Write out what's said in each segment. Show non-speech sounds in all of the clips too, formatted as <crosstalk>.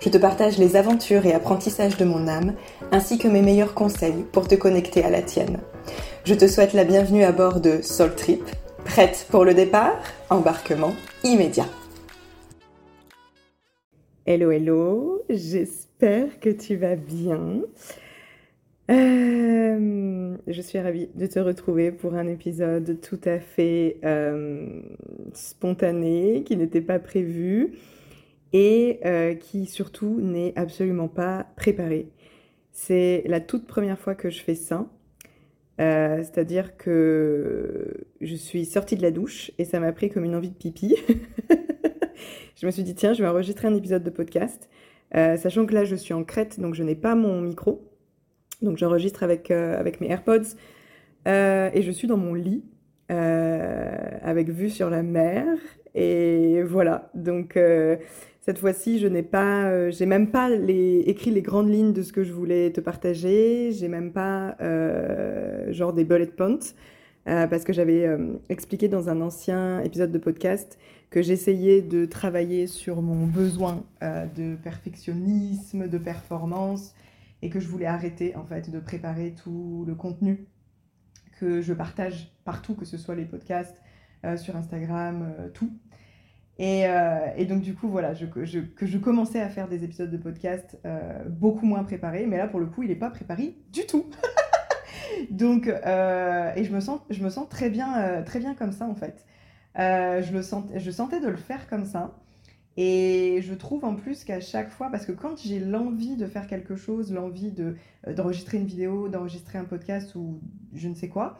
Je te partage les aventures et apprentissages de mon âme, ainsi que mes meilleurs conseils pour te connecter à la tienne. Je te souhaite la bienvenue à bord de Soul Trip. Prête pour le départ? Embarquement immédiat. Hello, hello, j'espère que tu vas bien. Euh, je suis ravie de te retrouver pour un épisode tout à fait euh, spontané, qui n'était pas prévu et euh, qui surtout n'est absolument pas préparé. C'est la toute première fois que je fais ça. C'est-à-dire que je suis sortie de la douche et ça m'a pris comme une envie de pipi. <laughs> je me suis dit, tiens, je vais enregistrer un épisode de podcast. sachant que là, je suis en Crète, donc je n'ai pas mon micro. Donc j'enregistre avec, euh, avec mes AirPods euh, et je suis dans mon lit euh, avec vue sur la mer. Et voilà, donc cette fois-ci, je n'ai pas, j'ai même pas écrit les grandes lignes de ce que je voulais te partager. J'ai même pas genre des bullet points. parce que j'avais expliqué dans un ancien épisode de podcast que j'essayais de travailler sur mon besoin de perfectionnisme, de performance, et que je voulais arrêter en fait de préparer tout le contenu que je partage partout, que ce soit les podcasts, euh, sur Instagram, euh, tout. Et, euh, et, donc du coup, voilà, je, que je commençais à faire des épisodes de podcast beaucoup moins préparés, mais là pour le coup, il n'est pas préparé du tout. <laughs> donc, et je me sens, je me sens très bien, très bien comme ça en fait. je, le je sentais de le faire comme ça. Et je trouve en plus qu'à chaque fois, parce que quand j'ai l'envie de faire quelque chose, l'envie de, euh, d'enregistrer une vidéo, d'enregistrer un podcast ou je ne sais quoi,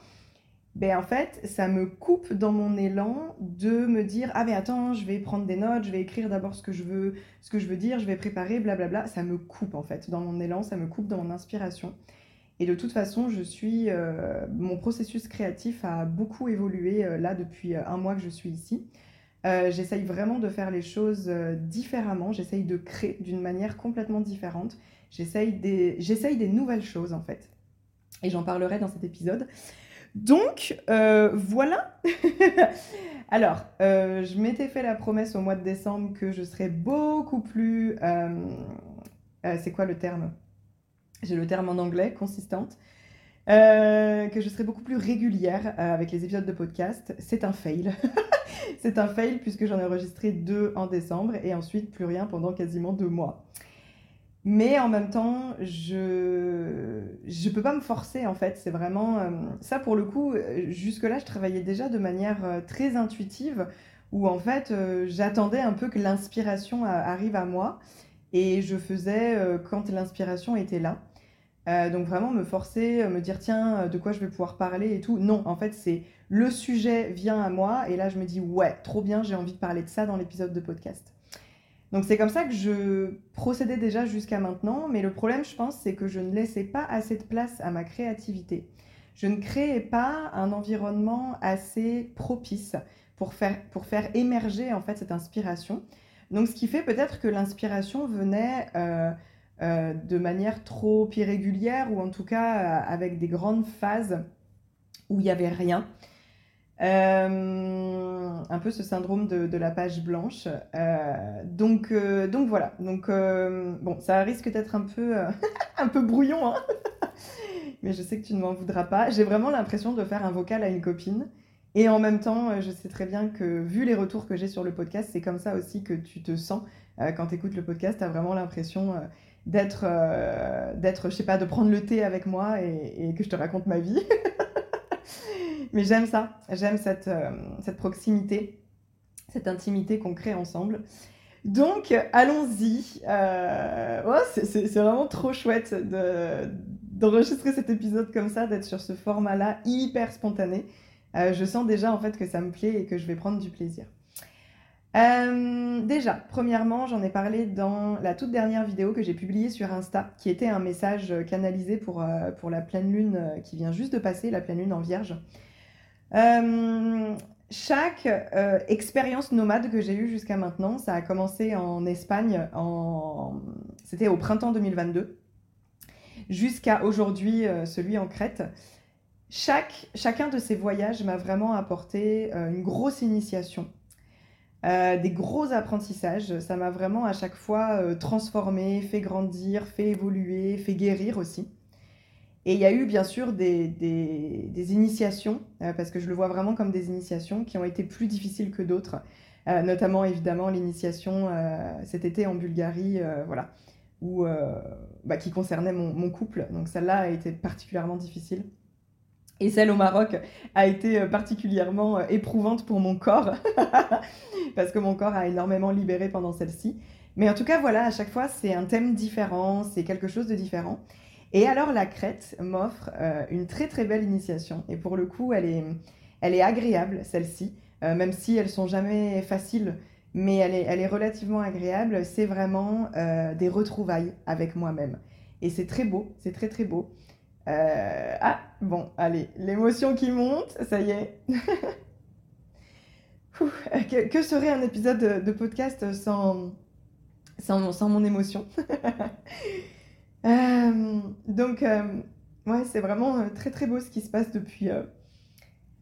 ben en fait, ça me coupe dans mon élan de me dire ah mais attends, je vais prendre des notes, je vais écrire d'abord ce que je veux, ce que je veux dire, je vais préparer, blablabla. Ça me coupe en fait dans mon élan, ça me coupe dans mon inspiration. Et de toute façon, je suis, euh, mon processus créatif a beaucoup évolué euh, là depuis un mois que je suis ici. Euh, j'essaye vraiment de faire les choses euh, différemment, j'essaye de créer d'une manière complètement différente, j'essaye des... des nouvelles choses en fait. Et j'en parlerai dans cet épisode. Donc, euh, voilà. <laughs> Alors, je m'étais fait la promesse au mois de décembre que je serais beaucoup plus... c'est quoi le terme? J'ai le terme en anglais, consistante. que je serais beaucoup plus régulière avec les épisodes de podcast. C'est un fail. <laughs> c'est un fail puisque j'en ai enregistré deux en décembre et ensuite plus rien pendant quasiment deux mois. Mais en même temps, je ne peux pas me forcer en fait. C'est vraiment euh, ça pour le coup. Euh, jusque-là, je travaillais déjà de manière euh, très intuitive où en fait j'attendais un peu que l'inspiration arrive à moi et je faisais quand l'inspiration était là. donc vraiment me forcer, me dire tiens de quoi je vais pouvoir parler et tout. Non, en fait c'est le sujet vient à moi et là je me dis ouais, trop bien, j'ai envie de parler de ça dans l'épisode de podcast. Donc c'est comme ça que je procédais déjà jusqu'à maintenant, mais le problème je pense c'est que je ne laissais pas assez de place à ma créativité. Je ne créais pas un environnement assez propice pour faire, émerger en fait cette inspiration. Donc ce qui fait peut-être que l'inspiration venait euh, euh, de manière trop irrégulière ou en tout cas euh, avec des grandes phases où il n'y avait rien. Euh, un peu ce syndrome de, la page blanche. Euh, donc, euh, donc voilà. Donc bon, ça risque d'être un peu, <laughs> un peu brouillon, hein <laughs> mais je sais que tu ne m'en voudras pas. J'ai vraiment l'impression de faire un vocal à une copine. Et en même temps, je sais très bien que vu les retours que j'ai sur le podcast, c'est comme ça aussi que tu te sens quand tu écoutes le podcast. Tu as vraiment l'impression d'être, d'être, je sais pas, de prendre le thé avec moi et que je te raconte ma vie. <laughs> Mais j'aime ça, j'aime cette, cette proximité, cette intimité qu'on crée ensemble. Donc, allons-y. Euh, c'est vraiment trop chouette d'enregistrer cet épisode comme ça, d'être sur ce format-là, hyper spontané. Euh, je sens déjà en fait que ça me plaît et que je vais prendre du plaisir. Euh, déjà, premièrement, j'en ai parlé dans la toute dernière vidéo que j'ai publiée sur Insta, qui était un message canalisé pour la pleine lune qui vient juste de passer, la pleine lune en vierge. Chaque euh, expérience nomade que j'ai eue jusqu'à maintenant, ça a commencé en Espagne, c'était au printemps 2022, jusqu'à aujourd'hui, euh, celui en Crète. Chaque, chacun de ces voyages m'a vraiment apporté euh, une grosse initiation, des gros apprentissages. Ça m'a vraiment à chaque fois transformé, fait grandir, fait évoluer, fait guérir aussi. Et il y a eu bien sûr des, initiations, euh, parce que je le vois vraiment comme des initiations qui ont été plus difficiles que d'autres, euh, notamment évidemment l'initiation euh, cet été en Bulgarie, voilà, où, bah, qui concernait mon, mon couple. Donc celle-là a été particulièrement difficile. Et celle au Maroc a été particulièrement éprouvante pour mon corps, <laughs> parce que mon corps a énormément libéré pendant celle-ci. Mais en tout cas, voilà, à chaque fois, c'est un thème différent, c'est quelque chose de différent. Et alors la crête m'offre euh, une très très belle initiation. Et pour le coup, elle est, elle est agréable, celle-ci, euh, même si elles sont jamais faciles, mais elle est, elle est relativement agréable. C'est vraiment euh, des retrouvailles avec moi-même. Et c'est très beau, c'est très très beau. ah, bon, allez, l'émotion qui monte, ça y est. <laughs> que, serait un épisode de, podcast sans, sans, sans mon émotion? <laughs> Euh, donc, euh, ouais, c'est vraiment euh, très très beau ce qui se passe depuis.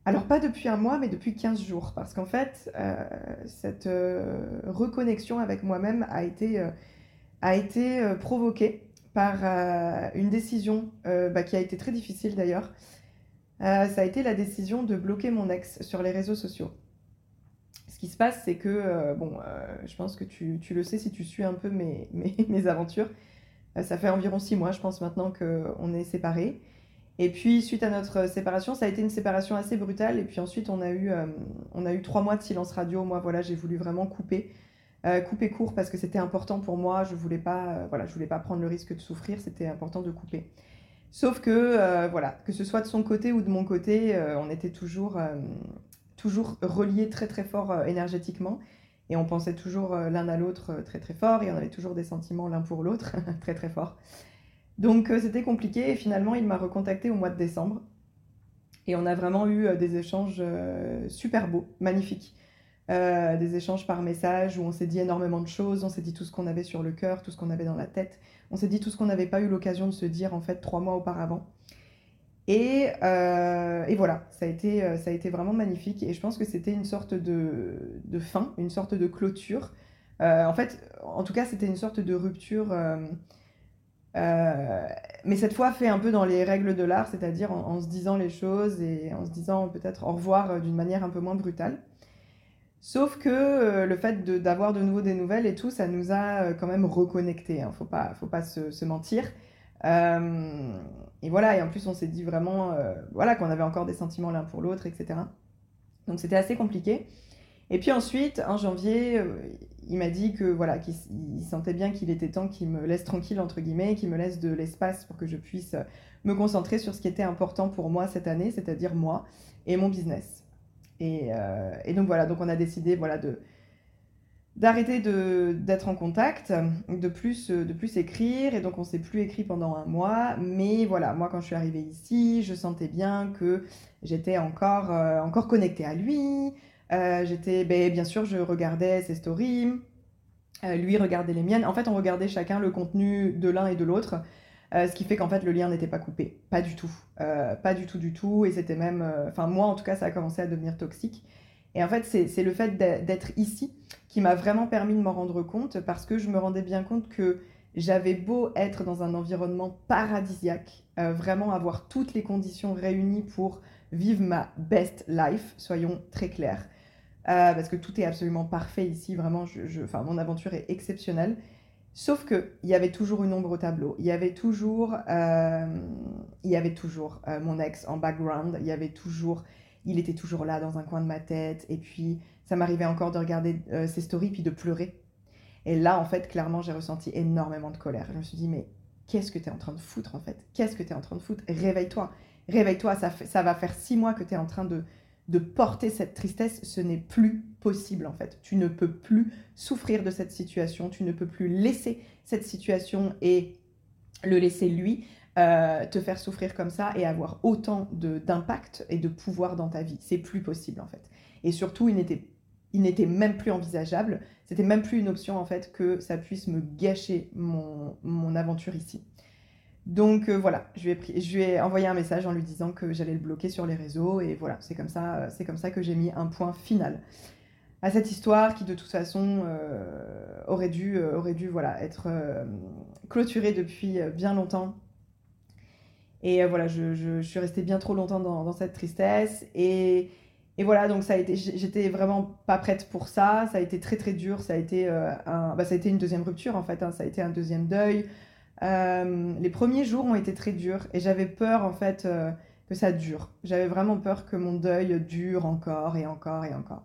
alors, pas depuis un mois, mais depuis 15 jours. Parce qu'en fait, cette reconnexion avec moi-même a été, a été provoquée par une décision bah, qui a été très difficile d'ailleurs. ça a été la décision de bloquer mon ex sur les réseaux sociaux. Ce qui se passe, c'est que, bon, je pense que tu, tu, le sais si tu suis un peu mes, <laughs> mes, mes aventures. Euh, ça fait environ six mois, je pense, maintenant qu'on est séparés. Et puis, suite à notre séparation, ça a été une séparation assez brutale. Et puis ensuite, on a eu, euh, on a eu trois mois de silence radio. Moi, voilà, j'ai voulu vraiment couper, euh, couper court parce que c'était important pour moi. Je voulais pas, voilà, je voulais pas prendre le risque de souffrir. C'était important de couper. Sauf que, voilà, que ce soit de son côté ou de mon côté, on était toujours, toujours reliés très très fort énergétiquement. Et on pensait toujours euh, l'un à l'autre euh, très très fort et on avait toujours des sentiments l'un pour l'autre <laughs> très très fort. Donc euh, c'était compliqué et finalement il m'a recontacté au mois de décembre. Et on a vraiment eu des échanges super beaux, magnifiques. des échanges par message où on s'est dit énormément de choses, on s'est dit tout ce qu'on avait sur le cœur, tout ce qu'on avait dans la tête, on s'est dit tout ce qu'on n'avait pas eu l'occasion de se dire en fait trois mois auparavant. Euh, et, voilà, ça a, été, euh, ça a été vraiment magnifique. Et je pense que c'était une sorte de, fin, une sorte de clôture. Euh, en fait, en tout cas, c'était une sorte de rupture. mais cette fois, fait un peu dans les règles de l'art, c'est-à-dire en, se disant les choses et en se disant peut-être au revoir d'une manière un peu moins brutale. Sauf que le fait d'avoir de, nouveau des nouvelles et tout, ça nous a quand même reconnectés. Hein, faut pas, faut pas se mentir. Euh, et voilà, et en plus on s'est dit vraiment euh, voilà, qu'on avait encore des sentiments l'un pour l'autre, etc. Donc c'était assez compliqué. Et puis ensuite, en janvier, euh, il m'a dit que voilà, qu'il sentait bien qu'il était temps qu'il me laisse tranquille, entre guillemets, qu'il me laisse de l'espace pour que je puisse me concentrer sur ce qui était important pour moi cette année, c'est-à-dire moi et mon business. Et, et, donc voilà, donc on a décidé voilà, de, d'arrêter d'être en contact, de plus, de plus écrire, et donc on s'est plus écrit pendant un mois, mais voilà, moi quand je suis arrivée ici, je sentais bien que j'étais encore, euh, encore connectée à lui, euh, j'étais, ben, bien sûr, je regardais ses stories, euh, lui regardait les miennes, en fait on regardait chacun le contenu de l'un et de l'autre, ce qui fait qu'en fait le lien n'était pas coupé, pas du tout, pas du tout du tout, et c'était même, enfin moi en tout cas ça a commencé à devenir toxique, et en fait, c'est le fait d'être ici qui m'a vraiment permis de m'en rendre compte parce que je me rendais bien compte que j'avais beau être dans un environnement paradisiaque, euh, vraiment avoir toutes les conditions réunies pour vivre ma best life, soyons très clairs, euh, parce que tout est absolument parfait ici, vraiment, je, mon aventure est exceptionnelle. Sauf que il y avait toujours une ombre au tableau. Il y avait toujours, euh, il y avait toujours mon ex en background. Il y avait toujours il était toujours là dans un coin de ma tête. Et puis, ça m'arrivait encore de regarder euh, ses stories puis de pleurer. Et là, en fait, clairement, j'ai ressenti énormément de colère. Je me suis dit, mais qu'est-ce que tu es en train de foutre, en fait? Qu'est-ce que tu es en train de foutre? Réveille-toi. Réveille-toi, ça, ça va faire six mois que tu es en train de, de porter cette tristesse. Ce n'est plus possible, en fait. Tu ne peux plus souffrir de cette situation. Tu ne peux plus laisser cette situation et le laisser lui euh, te faire souffrir comme ça et avoir autant d'impact et de pouvoir dans ta vie. C'est plus possible en fait. Et surtout, il n'était, il n'était même plus envisageable, c'était même plus une option en fait que ça puisse me gâcher mon, mon aventure ici. Donc euh, voilà, je lui, ai envoyé un message en lui disant que j'allais le bloquer sur les réseaux et voilà, c'est comme ça, c'est comme ça que j'ai mis un point final à cette histoire qui de toute façon euh, aurait dû, aurait dû voilà, être clôturée depuis bien longtemps et euh, voilà, je, suis restée bien trop longtemps dans, cette tristesse. Et, voilà, donc ça a été, j'étais vraiment pas prête pour ça. Ça a été très très dur. Ça a été, euh, un, bah, une deuxième rupture en fait. Hein. Ça a été un deuxième deuil. Euh, les premiers jours ont été très durs et j'avais peur en fait que ça dure. J'avais vraiment peur que mon deuil dure encore et encore et encore.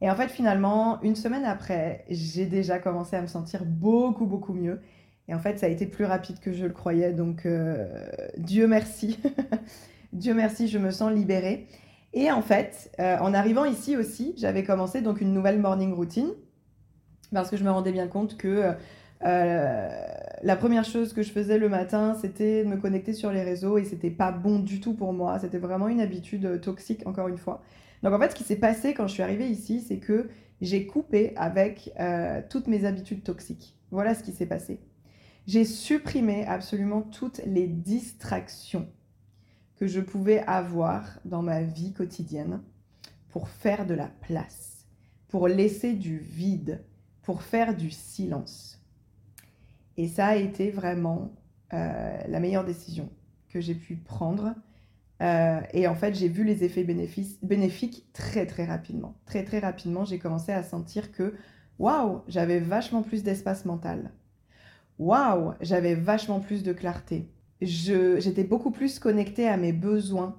Et en fait, finalement, une semaine après, j'ai déjà commencé à me sentir beaucoup beaucoup mieux. Et en fait, ça a été plus rapide que je le croyais. Donc, euh, Dieu merci. <laughs> Dieu merci, je me sens libérée. Et en fait, euh, en arrivant ici aussi, j'avais commencé donc une nouvelle morning routine parce que je me rendais bien compte que euh, la première chose que je faisais le matin, c'était de me connecter sur les réseaux et c'était pas bon du tout pour moi. C'était vraiment une habitude toxique, encore une fois. Donc en fait, ce qui s'est passé quand je suis arrivée ici, c'est que j'ai coupé avec toutes mes habitudes toxiques. Voilà ce qui s'est passé. J'ai supprimé absolument toutes les distractions que je pouvais avoir dans ma vie quotidienne pour faire de la place, pour laisser du vide, pour faire du silence. Et ça a été vraiment euh, la meilleure décision que j'ai pu prendre. Euh, et en fait, j'ai vu les effets bénéfiques très très rapidement. Très très rapidement, j'ai commencé à sentir que, waouh, j'avais vachement plus d'espace mental waouh, j'avais vachement plus de clarté. J'étais beaucoup plus connectée à mes besoins,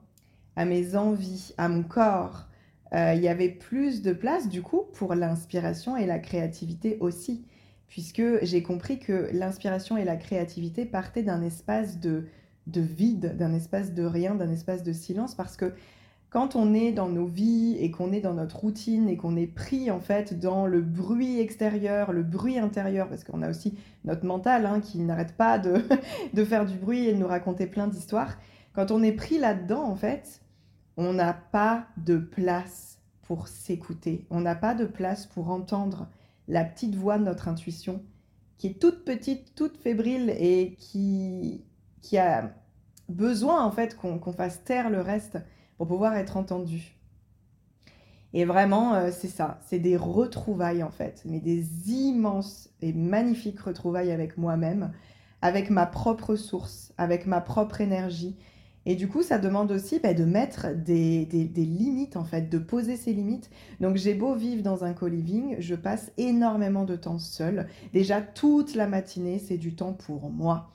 à mes envies, à mon corps. Euh, il y avait plus de place du coup pour l'inspiration et la créativité aussi, puisque j'ai compris que l'inspiration et la créativité partaient d'un espace de, de vide, d'un espace de rien, d'un espace de silence, parce que quand on est dans nos vies et qu'on est dans notre routine et qu'on est pris en fait dans le bruit extérieur, le bruit intérieur, parce qu'on a aussi notre mental hein, qui n'arrête pas de, <laughs> de, faire du bruit et de nous raconter plein d'histoires, quand on est pris là-dedans en fait, on n'a pas de place pour s'écouter, on n'a pas de place pour entendre la petite voix de notre intuition qui est toute petite, toute fébrile et qui, qui a besoin en fait qu'on fasse taire le reste pour pouvoir être entendu. Et vraiment, euh, c'est ça, c'est des retrouvailles en fait, mais des immenses et magnifiques retrouvailles avec moi-même, avec ma propre source, avec ma propre énergie. Et du coup, ça demande aussi bah, de mettre des, des, limites en fait, de poser ses limites. Donc j'ai beau vivre dans un co-living, je passe énormément de temps seule. Déjà, toute la matinée, c'est du temps pour moi.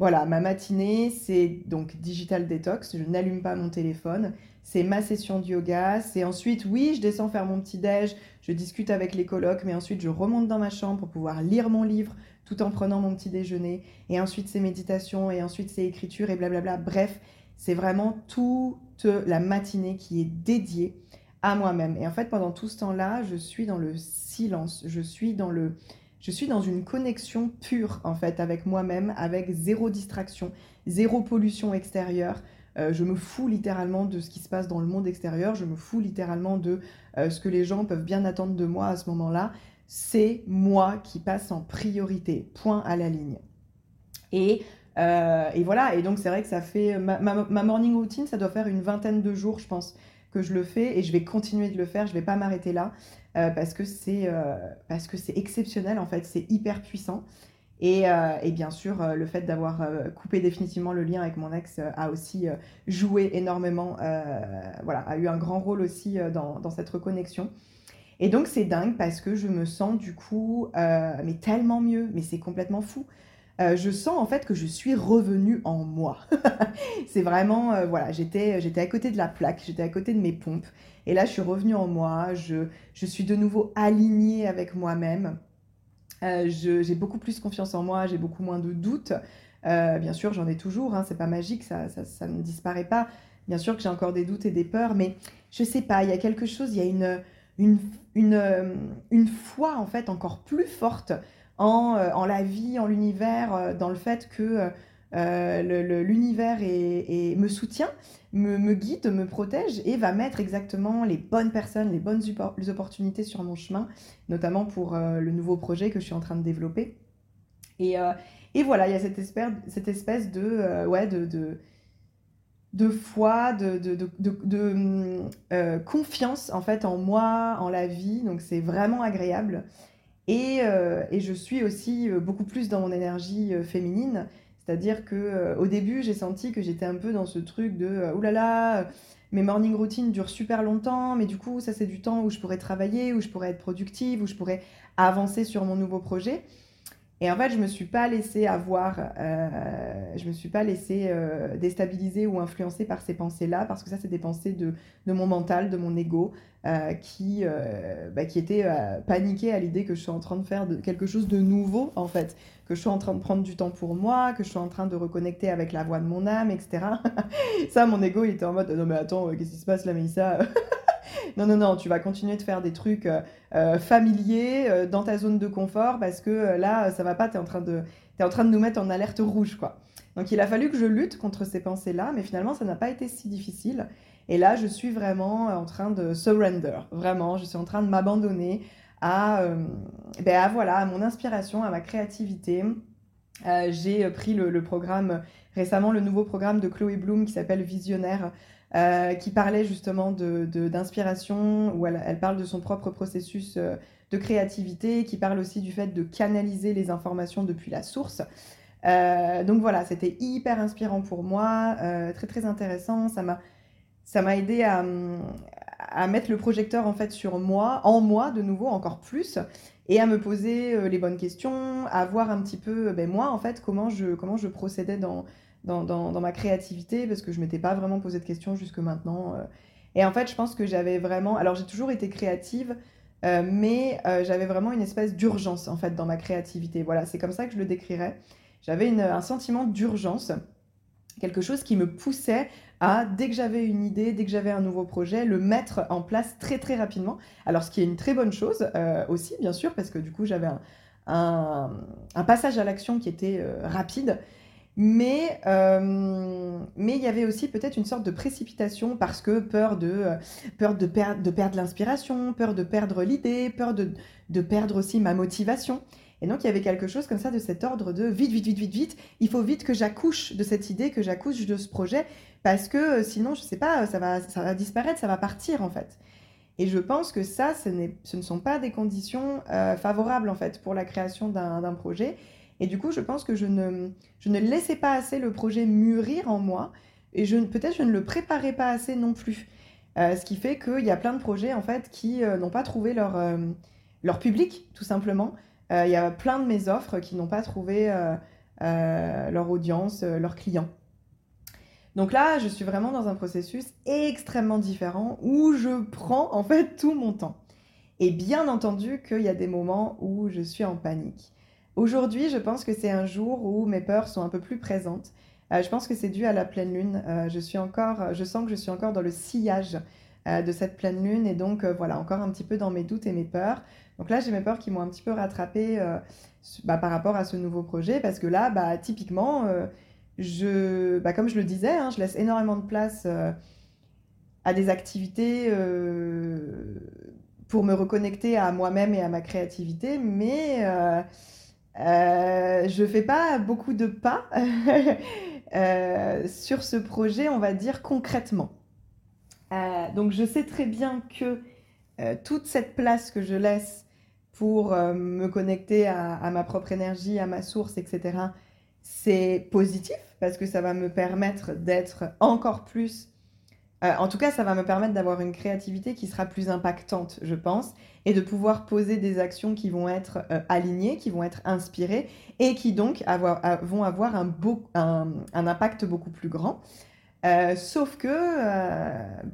Voilà, ma matinée, c'est donc digital detox, je n'allume pas mon téléphone, c'est ma session de yoga, c'est ensuite, oui, je descends faire mon petit déj, je discute avec les colocs, mais ensuite je remonte dans ma chambre pour pouvoir lire mon livre tout en prenant mon petit déjeuner, et ensuite c'est méditation, et ensuite c'est écriture, et blablabla. Bref, c'est vraiment toute la matinée qui est dédiée à moi-même. Et en fait, pendant tout ce temps-là, je suis dans le silence, je suis dans le je suis dans une connexion pure en fait avec moi-même, avec zéro distraction, zéro pollution extérieure. Euh, je me fous littéralement de ce qui se passe dans le monde extérieur, je me fous littéralement de euh, ce que les gens peuvent bien attendre de moi à ce moment-là. C'est moi qui passe en priorité, point à la ligne. Et, euh, voilà, et donc c'est vrai que ça fait ma, ma, morning routine, ça doit faire une vingtaine de jours, je pense, que je le fais et je vais continuer de le faire, je vais pas m'arrêter là. Parce que c'est exceptionnel en fait, c'est hyper puissant. Et, euh, et, bien sûr, le fait d'avoir coupé définitivement le lien avec mon ex a aussi joué énormément, voilà, a eu un grand rôle aussi dans, cette reconnexion. Et donc c'est dingue parce que je me sens du coup, mais tellement mieux, mais c'est complètement fou. je sens en fait que je suis revenue en moi. <laughs> c'est vraiment, voilà, j'étais, j'étais à côté de la plaque, j'étais à côté de mes pompes. Et là, je suis revenue en moi, je, je suis de nouveau alignée avec moi-même. J'ai beaucoup plus confiance en moi, j'ai beaucoup moins de doutes. bien sûr, j'en ai toujours, hein, c'est pas magique, ça, ça, ça, ne disparaît pas. Bien sûr que j'ai encore des doutes et des peurs, mais je sais pas, il y a quelque chose, il y a une, une, une, euh, une foi en fait encore plus forte en, euh, en la vie, en l'univers, euh, dans le fait que l'univers me soutient, me, guide, me protège et va mettre exactement les bonnes personnes, les bonnes opportunités sur mon chemin, notamment pour le nouveau projet que je suis en train de développer. Et, et voilà, il y a cette espèce, espèce de, foi, de, euh, confiance en fait en moi, en la vie. Donc c'est vraiment agréable. Et, euh, je suis aussi euh, beaucoup plus dans mon énergie féminine. C'est-à-dire que au début, j'ai senti que j'étais un peu dans ce truc de oulala, là là, mes morning routines durent super longtemps, mais du coup, ça c'est du temps où je pourrais travailler, où je pourrais être productive, où je pourrais avancer sur mon nouveau projet. Et en fait, je me suis pas laissée avoir, euh, je me suis pas laissée euh, déstabiliser ou influencer par ces pensées-là, parce que ça, c'est des pensées de, de, mon mental, de mon ego, euh, qui, euh, bah, qui était euh, paniqué à l'idée que je suis en train de faire de, quelque chose de nouveau, en fait, que je suis en train de prendre du temps pour moi, que je suis en train de reconnecter avec la voix de mon âme, etc. <laughs> ça, mon ego, il était en mode, non mais attends, qu'est-ce qui se passe là, Mélissa? <laughs> non, non, non, tu vas continuer de faire des trucs euh, euh, familiers euh, dans ta zone de confort parce que là, ça va pas, tu es, en train de, es en train de nous mettre en alerte rouge, quoi. Donc il a fallu que je lutte contre ces pensées-là, mais finalement, ça n'a pas été si difficile. Et là, je suis vraiment en train de surrender, vraiment, je suis en train de m'abandonner à, ben, à, voilà, à mon inspiration, à ma créativité. J'ai pris le, le, programme récemment, le nouveau programme de Chloé Bloom qui s'appelle Visionnaire, euh, qui parlait justement d'inspiration, où elle, parle de son propre processus euh, de créativité, qui parle aussi du fait de canaliser les informations depuis la source. Euh, donc voilà, c'était hyper inspirant pour moi, très très intéressant. Ça m'a ça m'a aidé à, à, mettre le projecteur en fait sur moi, en moi de nouveau encore plus, et à me poser les bonnes questions, à voir un petit peu ben, moi en fait comment je comment je procédais dans dans, dans, ma créativité parce que je m'étais pas vraiment posé de questions jusque maintenant. Euh. Et en fait, je pense que j'avais vraiment. Alors, j'ai toujours été créative, euh, mais euh, j'avais vraiment une espèce d'urgence en fait dans ma créativité. Voilà, c'est comme ça que je le décrirais. J'avais un sentiment d'urgence, quelque chose qui me poussait à, dès que j'avais une idée, dès que j'avais un nouveau projet, le mettre en place très très rapidement. Alors, ce qui est une très bonne chose aussi, bien sûr, parce que du coup, j'avais un, un, passage à l'action qui était rapide. Mais euh, mais il y avait aussi peut-être une sorte de précipitation parce que peur de euh, peur de, de perdre l'inspiration, peur de perdre l'idée, peur de, de perdre aussi ma motivation. Et donc il y avait quelque chose comme ça de cet ordre de vite, vite, vite, vite, vite. Il faut vite que j'accouche de cette idée, que j'accouche de ce projet, parce que euh, sinon, je sais pas, ça va, ça va disparaître, ça va partir en fait. Et je pense que ça, ce ne sont pas des conditions favorables en fait pour la création d'un projet. Et du coup, je pense que je ne, laissais pas assez le projet mûrir en moi et peut-être je ne le préparais pas assez non plus. Euh, ce qui fait qu'il y a plein de projets en fait qui euh, n'ont pas trouvé leur, euh, leur public, tout simplement. Il y a plein de mes offres qui n'ont pas trouvé leur audience, leurs clients. Donc là, je suis vraiment dans un processus extrêmement différent où je prends en fait tout mon temps. Et bien entendu qu'il y a des moments où je suis en panique. Aujourd'hui, je pense que c'est un jour où mes peurs sont un peu plus présentes. Euh, je pense que c'est dû à la pleine lune. Euh, je suis encore, je sens que je suis encore dans le sillage euh, de cette pleine lune et donc voilà, encore un petit peu dans mes doutes et mes peurs. Donc là, j'ai mes peurs qui m'ont un petit peu rattrapée bah, par rapport à ce nouveau projet parce que là, bah, typiquement, je, bah, comme je le disais, hein, je laisse énormément de place à des activités pour me reconnecter à moi-même et à ma créativité, mais euh, je fais pas beaucoup de pas <laughs> euh, sur ce projet, on va dire concrètement. Euh, donc je sais très bien que euh, toute cette place que je laisse pour me connecter à, à, ma propre énergie, à ma source, etc., c'est positif parce que ça va me permettre d'être encore plus Euh, en tout cas, ça va me permettre d'avoir une créativité qui sera plus impactante, je pense, et de pouvoir poser des actions qui vont être euh, alignées, qui vont être inspirées, et qui donc vont avoir un, impact beaucoup plus grand. Euh, sauf que,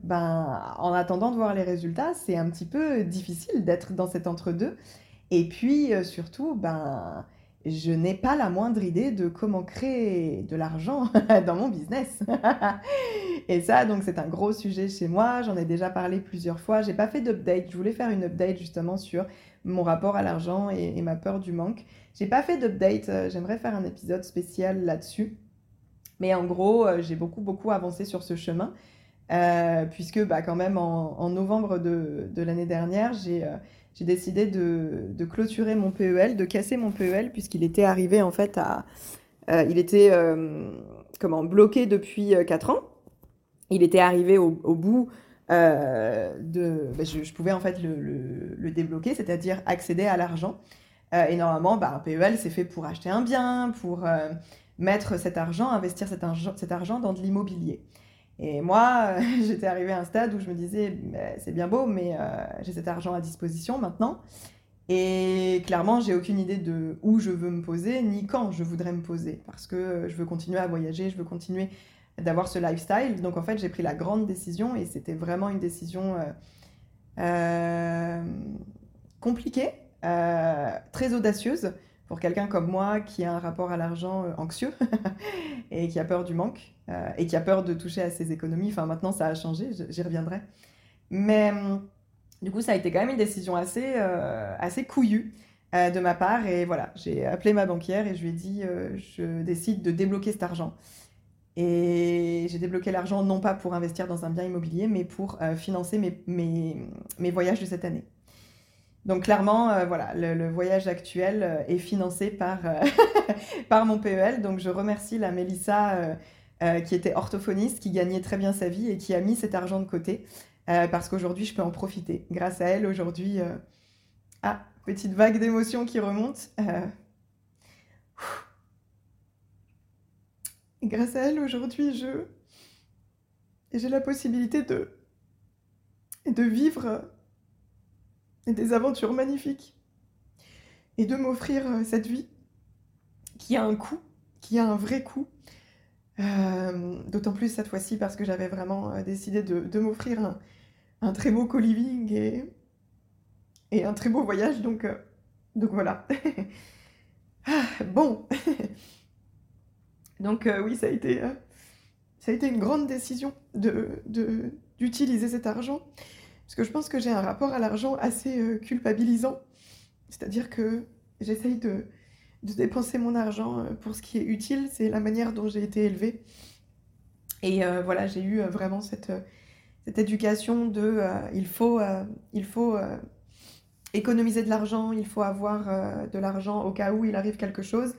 ben, en attendant de voir les résultats, c'est un petit peu difficile d'être dans cet entre-deux. Et puis, surtout, ben, je n'ai pas la moindre idée de comment créer de l'argent <laughs> dans mon business. <laughs> et ça, donc, c'est un gros sujet chez moi. J'en ai déjà parlé plusieurs fois. J'ai pas fait d'update. Je voulais faire une update justement sur mon rapport à l'argent et, ma peur du manque. J'ai pas fait d'update. Euh, j'aimerais faire un épisode spécial là-dessus. Mais en gros, euh, j'ai beaucoup, beaucoup avancé sur ce chemin. Euh, puisque, bah, quand même, en, novembre de, l'année dernière, j'ai décidé de, clôturer mon PEL, de casser mon PEL, puisqu'il était arrivé en fait à. Il était comment, bloqué depuis 4 euh, ans. Il était arrivé au, bout de. Ben, je, pouvais en fait le, débloquer, c'est-à-dire accéder à l'argent. et normalement, bah, un PEL, c'est fait pour acheter un bien, pour mettre cet argent, investir cet cet argent dans de l'immobilier. Et moi, <laughs> j'étais arrivée à un stade où je me disais, c'est bien beau, mais euh, j'ai cet argent à disposition maintenant. Et clairement, j'ai aucune idée de où je veux me poser, ni quand je voudrais me poser, parce que je veux continuer à voyager, je veux continuer d'avoir ce lifestyle. Donc en fait, j'ai pris la grande décision, et c'était vraiment une décision euh, euh, compliquée, très audacieuse, pour quelqu'un comme moi qui a un rapport à l'argent euh, anxieux <laughs> et qui a peur du manque euh, et qui a peur de toucher à ses économies. Enfin, maintenant, ça a changé, j'y reviendrai. Mais hum, du coup, ça a été quand même une décision assez, euh, assez couillue de ma part. Et voilà, j'ai appelé ma banquière et je lui ai dit je décide de débloquer cet argent. Et j'ai débloqué l'argent non pas pour investir dans un bien immobilier, mais pour financer mes, voyages de cette année. Donc clairement, euh, voilà, le, voyage actuel euh, est financé euh, <laughs> par mon PEL. Donc je remercie la Mélissa qui était orthophoniste, qui gagnait très bien sa vie et qui a mis cet argent de côté parce qu'aujourd'hui je peux en profiter. Grâce à elle, aujourd'hui, ah, petite vague d'émotions qui remonte. Grâce à elle, aujourd'hui, je j'ai la possibilité de vivre des aventures magnifiques et de m'offrir euh, cette vie qui a un coût, qui a un vrai coût. Euh, d'autant plus cette fois-ci parce que j'avais vraiment euh, décidé de, m'offrir un, très beau co-living et, un très beau voyage. Donc, donc voilà. <laughs> Ah, bon. <laughs> donc oui, ça a été, ça a été une grande décision d'utiliser de, cet argent. Parce que je pense que j'ai un rapport à l'argent assez euh, culpabilisant. C'est-à-dire que j'essaye de, dépenser mon argent euh, pour ce qui est utile. C'est la manière dont j'ai été élevée. Et euh, voilà, j'ai eu vraiment cette, cette éducation de il faut, il faut économiser de l'argent, il faut avoir de l'argent au cas où il arrive quelque chose.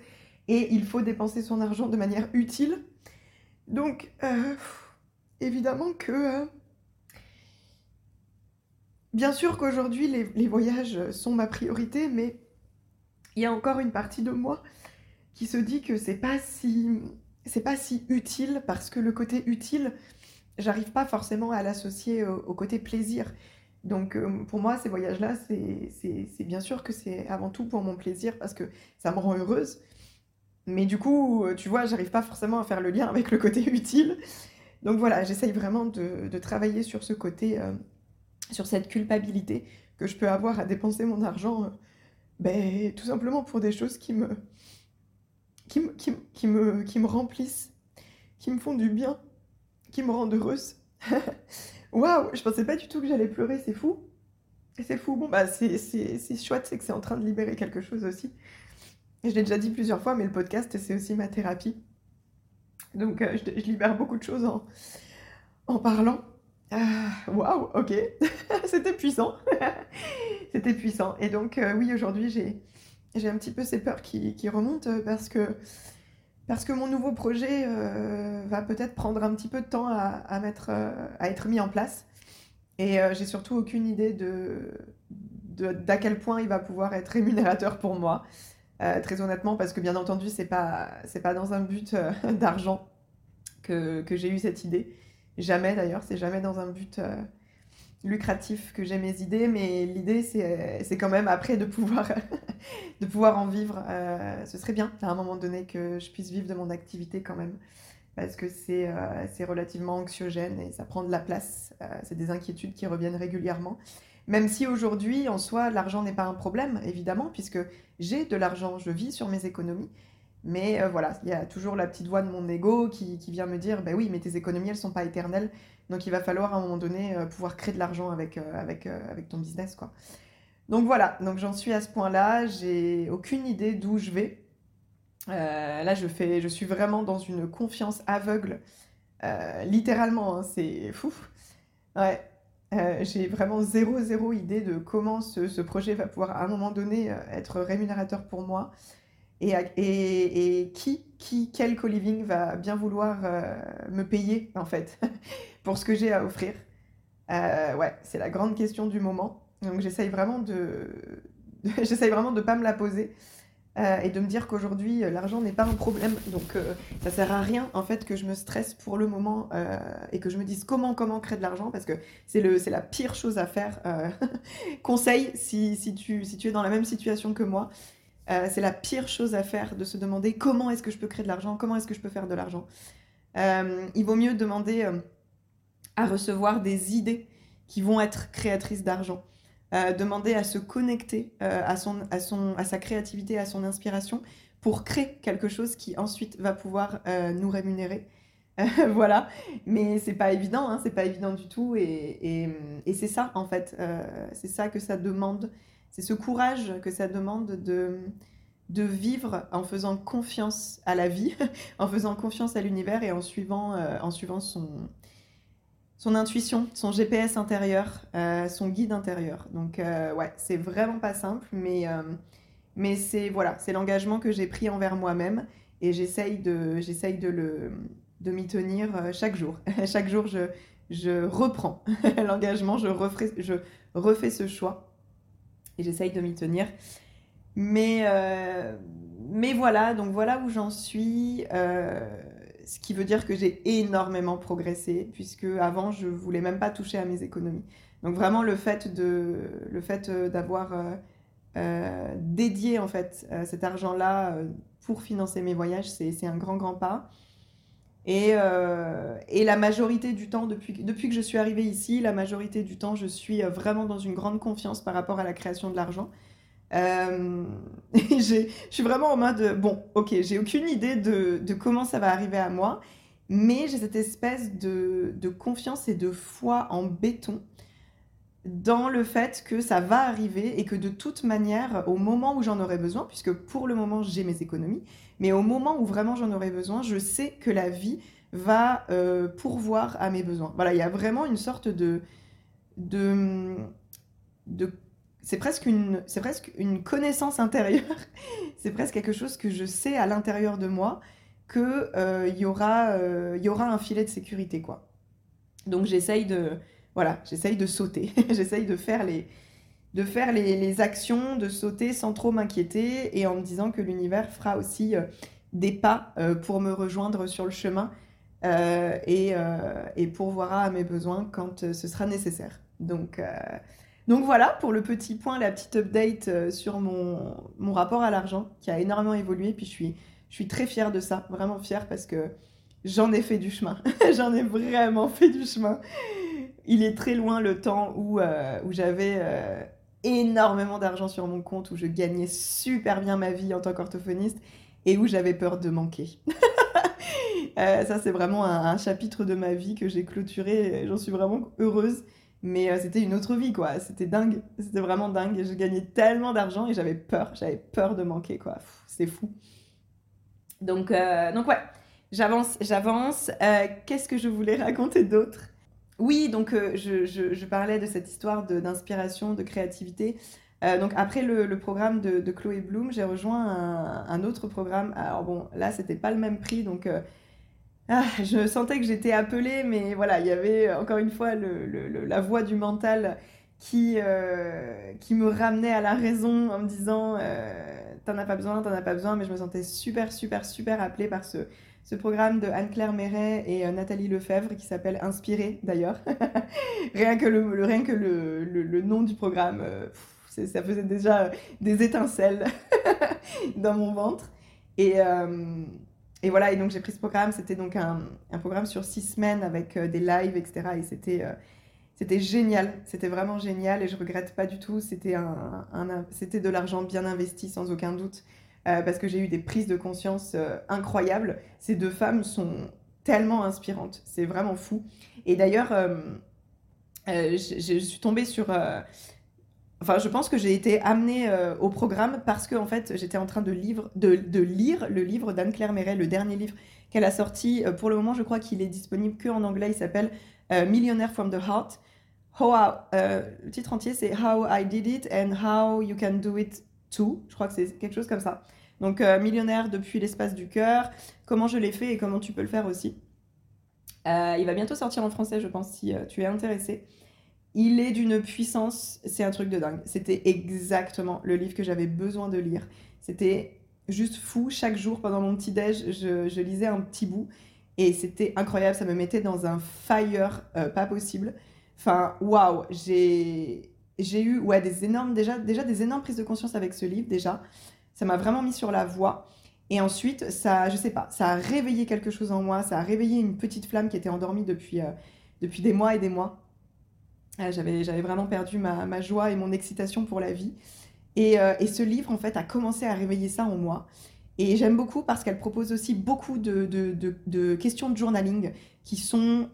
Et il faut dépenser son argent de manière utile. Donc, évidemment que Bien sûr qu'aujourd'hui, les, voyages sont ma priorité, mais il y a encore une partie de moi qui se dit que c'est pas si c'est pas si utile parce que le côté utile, j'arrive pas forcément à l'associer au, côté plaisir. Donc euh, pour moi, ces voyages-là, c'est bien sûr que c'est avant tout pour mon plaisir parce que ça me rend heureuse. Mais du coup, euh, tu vois, j'arrive pas forcément à faire le lien avec le côté <laughs> utile. Donc voilà, j'essaye vraiment de, travailler sur ce côté euh, sur cette culpabilité que je peux avoir à dépenser mon argent, euh, ben, tout simplement pour des choses qui me, qui, me, qui, me, qui me remplissent, qui me font du bien, qui me rendent heureuse. <laughs> Waouh, je pensais pas du tout que j'allais pleurer, c'est fou. C'est fou. Bon, bah, c'est chouette, c'est que c'est en train de libérer quelque chose aussi. Je l'ai déjà dit plusieurs fois, mais le podcast, c'est aussi ma thérapie. Donc, euh, je, libère beaucoup de choses en, en parlant. Ah, waouh, ok, <laughs> c'était puissant, <laughs> c'était puissant. Et donc euh, oui, aujourd'hui j'ai j'ai un petit peu ces peurs qui, qui remontent parce que parce que mon nouveau projet euh, va peut-être prendre un petit peu de temps à, mettre euh, à être mis en place. Et j'ai surtout aucune idée de d'à quel point il va pouvoir être rémunérateur pour moi. Très honnêtement, parce que bien entendu, c'est pas c'est pas dans un but <laughs> d'argent que, que j'ai eu cette idée Jamais d'ailleurs, c'est jamais dans un but lucratif que j'ai mes idées, mais l'idée c'est quand même après de pouvoir, <laughs> de pouvoir en vivre. ce serait bien à un moment donné que je puisse vivre de mon activité quand même parce que euh, c'est relativement anxiogène et ça prend de la place. Euh, c'est des inquiétudes qui reviennent régulièrement. Même si aujourd'hui, en soi, l'argent n'est pas un problème, évidemment, puisque j'ai de l'argent, je vis sur mes économies. Mais euh, voilà, il y a toujours la petite voix de mon ego qui, vient me dire, ben oui, mais tes économies, elles sont pas éternelles. Donc il va falloir à un moment donné pouvoir créer de l'argent avec, avec, avec ton business. quoi. Donc voilà, donc j'en suis à ce point-là. J'ai aucune idée d'où je vais. Euh, là, je, fais, je suis vraiment dans une confiance aveugle. Euh, littéralement, hein, c'est fou. Ouais. Euh, j'ai vraiment zéro, zéro idée de comment ce, projet va pouvoir à un moment donné être rémunérateur pour moi et, et, et qui, qui, quel co-living va bien vouloir me payer en fait <laughs> pour ce que j'ai à offrir? ouais, c'est la grande question du moment. Donc j'essaye vraiment de, <laughs> j'essaye vraiment de pas me la poser. Euh, et de me dire qu'aujourd'hui euh, l'argent n'est pas un problème. Donc euh, ça sert à rien en fait que je me stresse pour le moment et que je me dise comment comment créer de l'argent parce que c'est le c'est la pire chose à faire. <laughs> Conseil si, si, tu, si tu es dans la même situation que moi. c'est la pire chose à faire de se demander comment est-ce que je peux créer de l'argent, comment est-ce que je peux faire de l'argent. il vaut mieux demander à recevoir des idées qui vont être créatrices d'argent. Euh, demander à se connecter euh, à, son, à, son, à sa créativité, à son inspiration, pour créer quelque chose qui ensuite va pouvoir euh, nous rémunérer. <laughs> voilà, mais c'est pas évident, hein, c'est pas évident du tout, et, et, c'est ça en fait, c'est ça que ça demande, c'est ce courage que ça demande de, de vivre en faisant confiance à la vie, <laughs> en faisant confiance à l'univers et en suivant, en suivant son, son intuition, son GPS intérieur, euh, son guide intérieur. Donc euh, ouais, c'est vraiment pas simple, mais, euh, mais c'est voilà, c'est l'engagement que j'ai pris envers moi-même et j'essaye de, j'essaye de, le, de m'y tenir chaque jour. <laughs> chaque jour, je, je reprends <laughs> l'engagement, je, je refais ce choix et j'essaye de m'y tenir. Mais, mais voilà, donc voilà où j'en suis ce qui veut dire que j'ai énormément progressé, puisque avant, je voulais même pas toucher à mes économies. Donc vraiment, le fait euh, d'avoir euh, euh, dédié en fait cet argent-là pour financer mes voyages, c'est un grand grand pas. Et, et, la majorité du temps, depuis, depuis que je suis arrivée ici, la majorité du temps, je suis vraiment dans une grande confiance par rapport à la création de l'argent. Euh, <laughs> je suis vraiment en mode, bon, ok, j'ai aucune idée de, comment ça va arriver à moi, mais j'ai cette espèce de, de, confiance et de foi en béton dans le fait que ça va arriver et que de toute manière, au moment où j'en aurai besoin, puisque pour le moment j'ai mes économies, mais au moment où vraiment j'en aurai besoin, je sais que la vie va euh, pourvoir à mes besoins. Voilà, il y a vraiment une sorte de, de, de c'est presque une, c'est presque une connaissance intérieure. <laughs> c'est presque quelque chose que je sais à l'intérieur de moi que euh, il y aura, euh, il y aura un filet de sécurité quoi. Donc j'essaye de, voilà, j'essaye de sauter, <laughs> j'essaye de faire les, de faire les, actions, de sauter sans trop m'inquiéter et en me disant que l'univers fera aussi euh, des pas pour me rejoindre sur le chemin et, et pourvoira à mes besoins quand ce sera nécessaire. Donc donc voilà pour le petit point, la petite update euh, sur mon, rapport à l'argent qui a énormément évolué. Puis je suis, très fière de ça, vraiment fière parce que j'en ai fait du chemin. <laughs> j'en ai vraiment fait du chemin. Il est très loin le temps où, euh, j'avais euh, énormément d'argent sur mon compte, où je gagnais super bien ma vie en tant qu'orthophoniste et où j'avais peur de manquer. <laughs> ça, c'est vraiment un, chapitre de ma vie que j'ai clôturé. J'en suis vraiment heureuse. Mais euh, c'était une autre vie, quoi. C'était dingue. C'était vraiment dingue. Je gagnais tellement d'argent et j'avais peur. J'avais peur de manquer, quoi. C'est fou. Donc, euh, donc ouais, j'avance, j'avance. Euh, qu'est-ce que je voulais raconter d'autre? Oui, donc je, parlais de cette histoire d'inspiration, de, créativité. donc après le, programme de, de, Chloé Bloom, j'ai rejoint un, un, autre programme. Alors bon, là, c'était pas le même prix, donc ah, je sentais que j'étais appelée, mais voilà, il y avait encore une fois la voix du mental qui, euh, qui me ramenait à la raison en me disant euh, T'en as pas besoin, t'en as pas besoin, mais je me sentais super, super, super appelée par ce, programme de Anne-Claire Méret et euh, Nathalie Lefebvre qui s'appelle Inspiré d'ailleurs. <laughs> rien que, le, nom du programme, euh, ça faisait déjà des étincelles <laughs> dans mon ventre. Et, euh, et voilà, et donc j'ai pris ce programme. C'était donc un, programme sur six semaines avec des lives, etc. Et c'était c'était génial, c'était vraiment génial et je regrette pas du tout. C'était un, de l'argent bien investi sans aucun doute. Euh, parce que j'ai eu des prises de conscience euh, incroyables. Ces deux femmes sont tellement inspirantes, c'est vraiment fou. Et d'ailleurs, euh, je, suis tombée sur... Enfin, je pense que j'ai été amenée au programme parce que en fait, j'étais en train de, lire le livre d'Anne-Claire Méret, le dernier livre qu'elle a sorti. pour le moment, je crois qu'il est disponible que en anglais. Il s'appelle Millionaire from the Heart. le titre entier, c'est How I Did It and How You Can Do It Too. Je crois que c'est quelque chose comme ça. Donc, euh, millionnaire depuis l'espace du cœur, comment je l'ai fait et comment tu peux le faire aussi. Euh, il va bientôt sortir en français, je pense, si euh, tu es intéressé. Il est d'une puissance, c'est un truc de dingue. C'était exactement le livre que j'avais besoin de lire. C'était juste fou. Chaque jour, pendant mon petit déj, je, lisais un petit bout et c'était incroyable. Ça me mettait dans un fire pas possible. Enfin, waouh, j'ai j'ai eu ouais des énormes déjà déjà des énormes prises de conscience avec ce livre déjà. Ça m'a vraiment mis sur la voie. Et ensuite, ça, je sais pas, ça a réveillé quelque chose en moi, ça a réveillé une petite flamme qui était endormie depuis, euh, depuis des mois et des mois. Euh, j'avais, vraiment perdu ma, ma, joie et mon excitation pour la vie. Et, euh, et, ce livre, en fait, a commencé à réveiller ça en moi. Et j'aime beaucoup parce qu'elle propose aussi beaucoup de, de, de, questions de journaling qui sont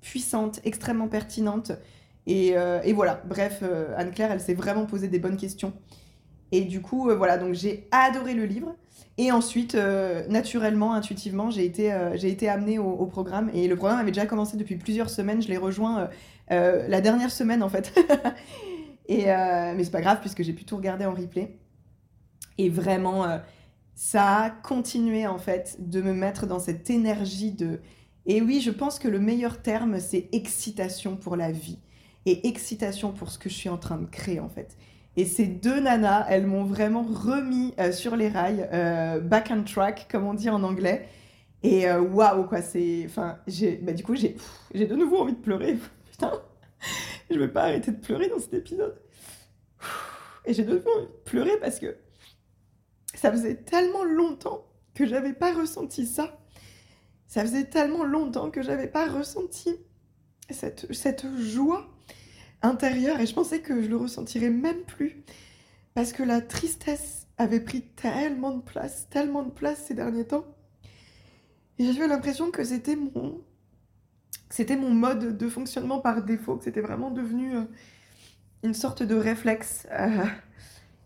puissantes, extrêmement pertinentes. Et, et voilà, bref, Anne-Claire, elle s'est vraiment posé des bonnes questions. Et du coup, euh, voilà, donc j'ai adoré le livre. Et ensuite, euh, naturellement, intuitivement, j'ai été, euh, été amenée au, programme. Et le programme avait déjà commencé depuis plusieurs semaines. Je l'ai rejoint la dernière semaine, en fait. <laughs> et, mais c'est pas grave, puisque j'ai pu tout regarder en replay. Et vraiment, ça a continué, en fait, de me mettre dans cette énergie de... Et oui, je pense que le meilleur terme, c'est excitation pour la vie. Et excitation pour ce que je suis en train de créer, en fait. Et ces deux nanas, elles m'ont vraiment remis euh, sur les rails, euh, back on track, comme on dit en anglais. Et euh, waouh, quoi, c'est. Enfin. Bah, du coup, j'ai de nouveau envie de pleurer. Putain, je vais pas arrêter de pleurer dans cet épisode. Et j'ai de nouveau envie de pleurer parce que ça faisait tellement longtemps que j'avais pas ressenti ça. Ça faisait tellement longtemps que j'avais pas ressenti cette, cette joie intérieur et je pensais que je le ressentirais même plus parce que la tristesse avait pris tellement de place, tellement de place ces derniers temps. Et j'avais l'impression que c'était mon c'était mon mode de fonctionnement par défaut, que c'était vraiment devenu euh, une sorte de réflexe euh,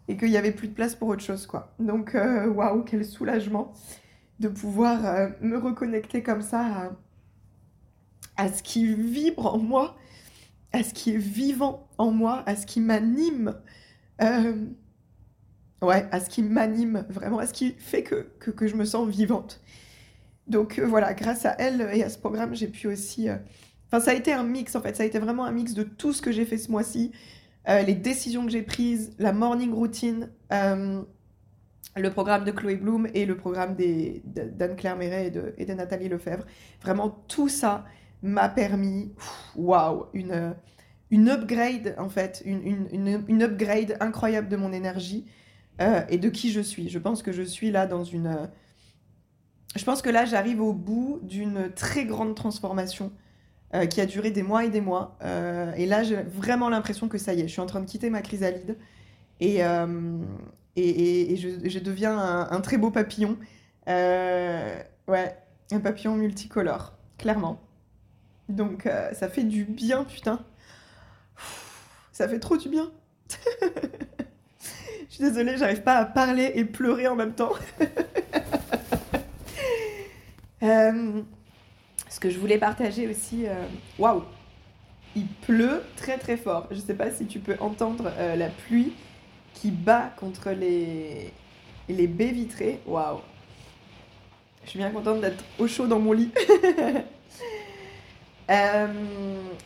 et qu'il n'y avait plus de place pour autre chose quoi. Donc euh, waouh, quel soulagement de pouvoir me reconnecter comme ça à ce qui vibre en moi à ce qui est vivant en moi, à ce qui m'anime. Ouais, à ce qui m'anime vraiment, à ce qui fait que, que, je me sens vivante. Donc euh, voilà, grâce à elle et à ce programme, j'ai pu aussi... Euh, enfin, ça a été un mix en fait, ça a été vraiment un mix de tout ce que j'ai fait ce mois-ci, les décisions que j'ai prises, la morning routine, le programme de Chloé Bloom et le programme d'Anne-Claire Méret et de, Nathalie Lefebvre. Vraiment, tout ça m'a permis, waouh, une, une upgrade en fait, une, une, une, upgrade incroyable de mon énergie euh, et de qui je suis. Je pense que je suis là dans une... Je pense que là, j'arrive au bout d'une très grande transformation euh, qui a duré des mois et des mois. Euh, et là, j'ai vraiment l'impression que ça y est, je suis en train de quitter ma chrysalide et, et, et, je, deviens un, très beau papillon. ouais, un papillon multicolore, clairement. Donc euh, ça fait du bien, putain. Ça fait trop du bien. <laughs> Je suis désolée, j'arrive pas à parler et pleurer en même temps. <laughs> Euh, ce que je voulais partager aussi, euh, waouh, il pleut très très fort. Je sais pas si tu peux entendre la pluie qui bat contre les, les baies vitrées. Waouh. Je suis bien contente d'être au chaud dans mon lit. <laughs> Euh,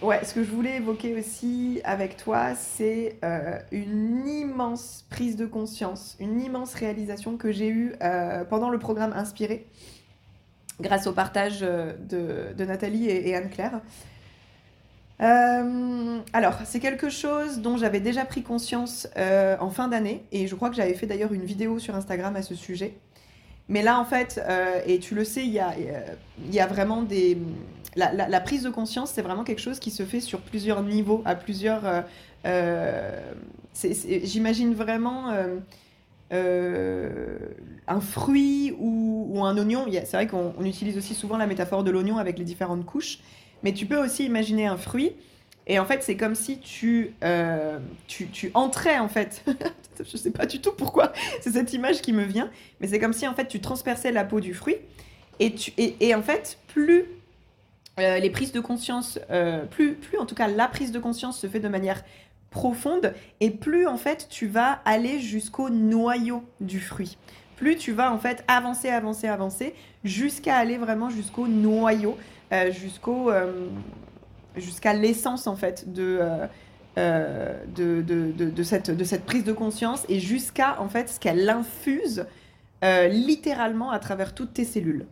ouais, ce que je voulais évoquer aussi avec toi, c'est euh, une immense prise de conscience, une immense réalisation que j'ai eue euh, pendant le programme Inspiré. Grâce au partage de, Nathalie et, Anne-Claire. alors, c'est quelque chose dont j'avais déjà pris conscience en fin d'année, et je crois que j'avais fait d'ailleurs une vidéo sur Instagram à ce sujet. Mais là, en fait, et tu le sais, il y a, vraiment des, la, prise de conscience, c'est vraiment quelque chose qui se fait sur plusieurs niveaux, à plusieurs. Euh, euh, j'imagine vraiment euh, un fruit ou, un oignon. C'est vrai qu'on utilise aussi souvent la métaphore de l'oignon avec les différentes couches, mais tu peux aussi imaginer un fruit. Et en fait, c'est comme si tu, tu, entrais, en fait. <laughs> je sais pas du tout pourquoi c'est cette image qui me vient, mais c'est comme si, en fait, tu transperçais la peau du fruit. Et, et en fait, plus euh, les prises de conscience, euh, plus, plus en tout cas la prise de conscience se fait de manière profonde et plus en fait tu vas aller jusqu'au noyau du fruit. Plus tu vas en fait avancer, avancer, avancer jusqu'à aller vraiment jusqu'au noyau, euh, jusqu'au jusqu'à l'essence en fait de, de, de, de, cette, de cette prise de conscience et jusqu'à en fait ce qu'elle infuse littéralement à travers toutes tes cellules.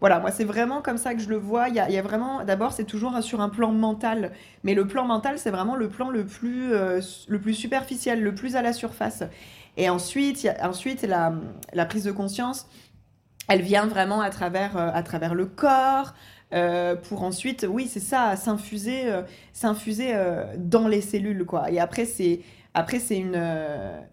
Voilà, moi c'est vraiment comme ça que je le vois. Il y a, vraiment, d'abord c'est toujours sur un plan mental, mais le plan mental c'est vraiment le plan le plus, euh, le plus superficiel, le plus à la surface. Et ensuite, ensuite la, prise de conscience, elle vient vraiment à travers, euh, à travers le corps. Euh, pour ensuite, oui, c'est ça, s'infuser, s'infuser dans les cellules, quoi. Et après, c'est après c'est une,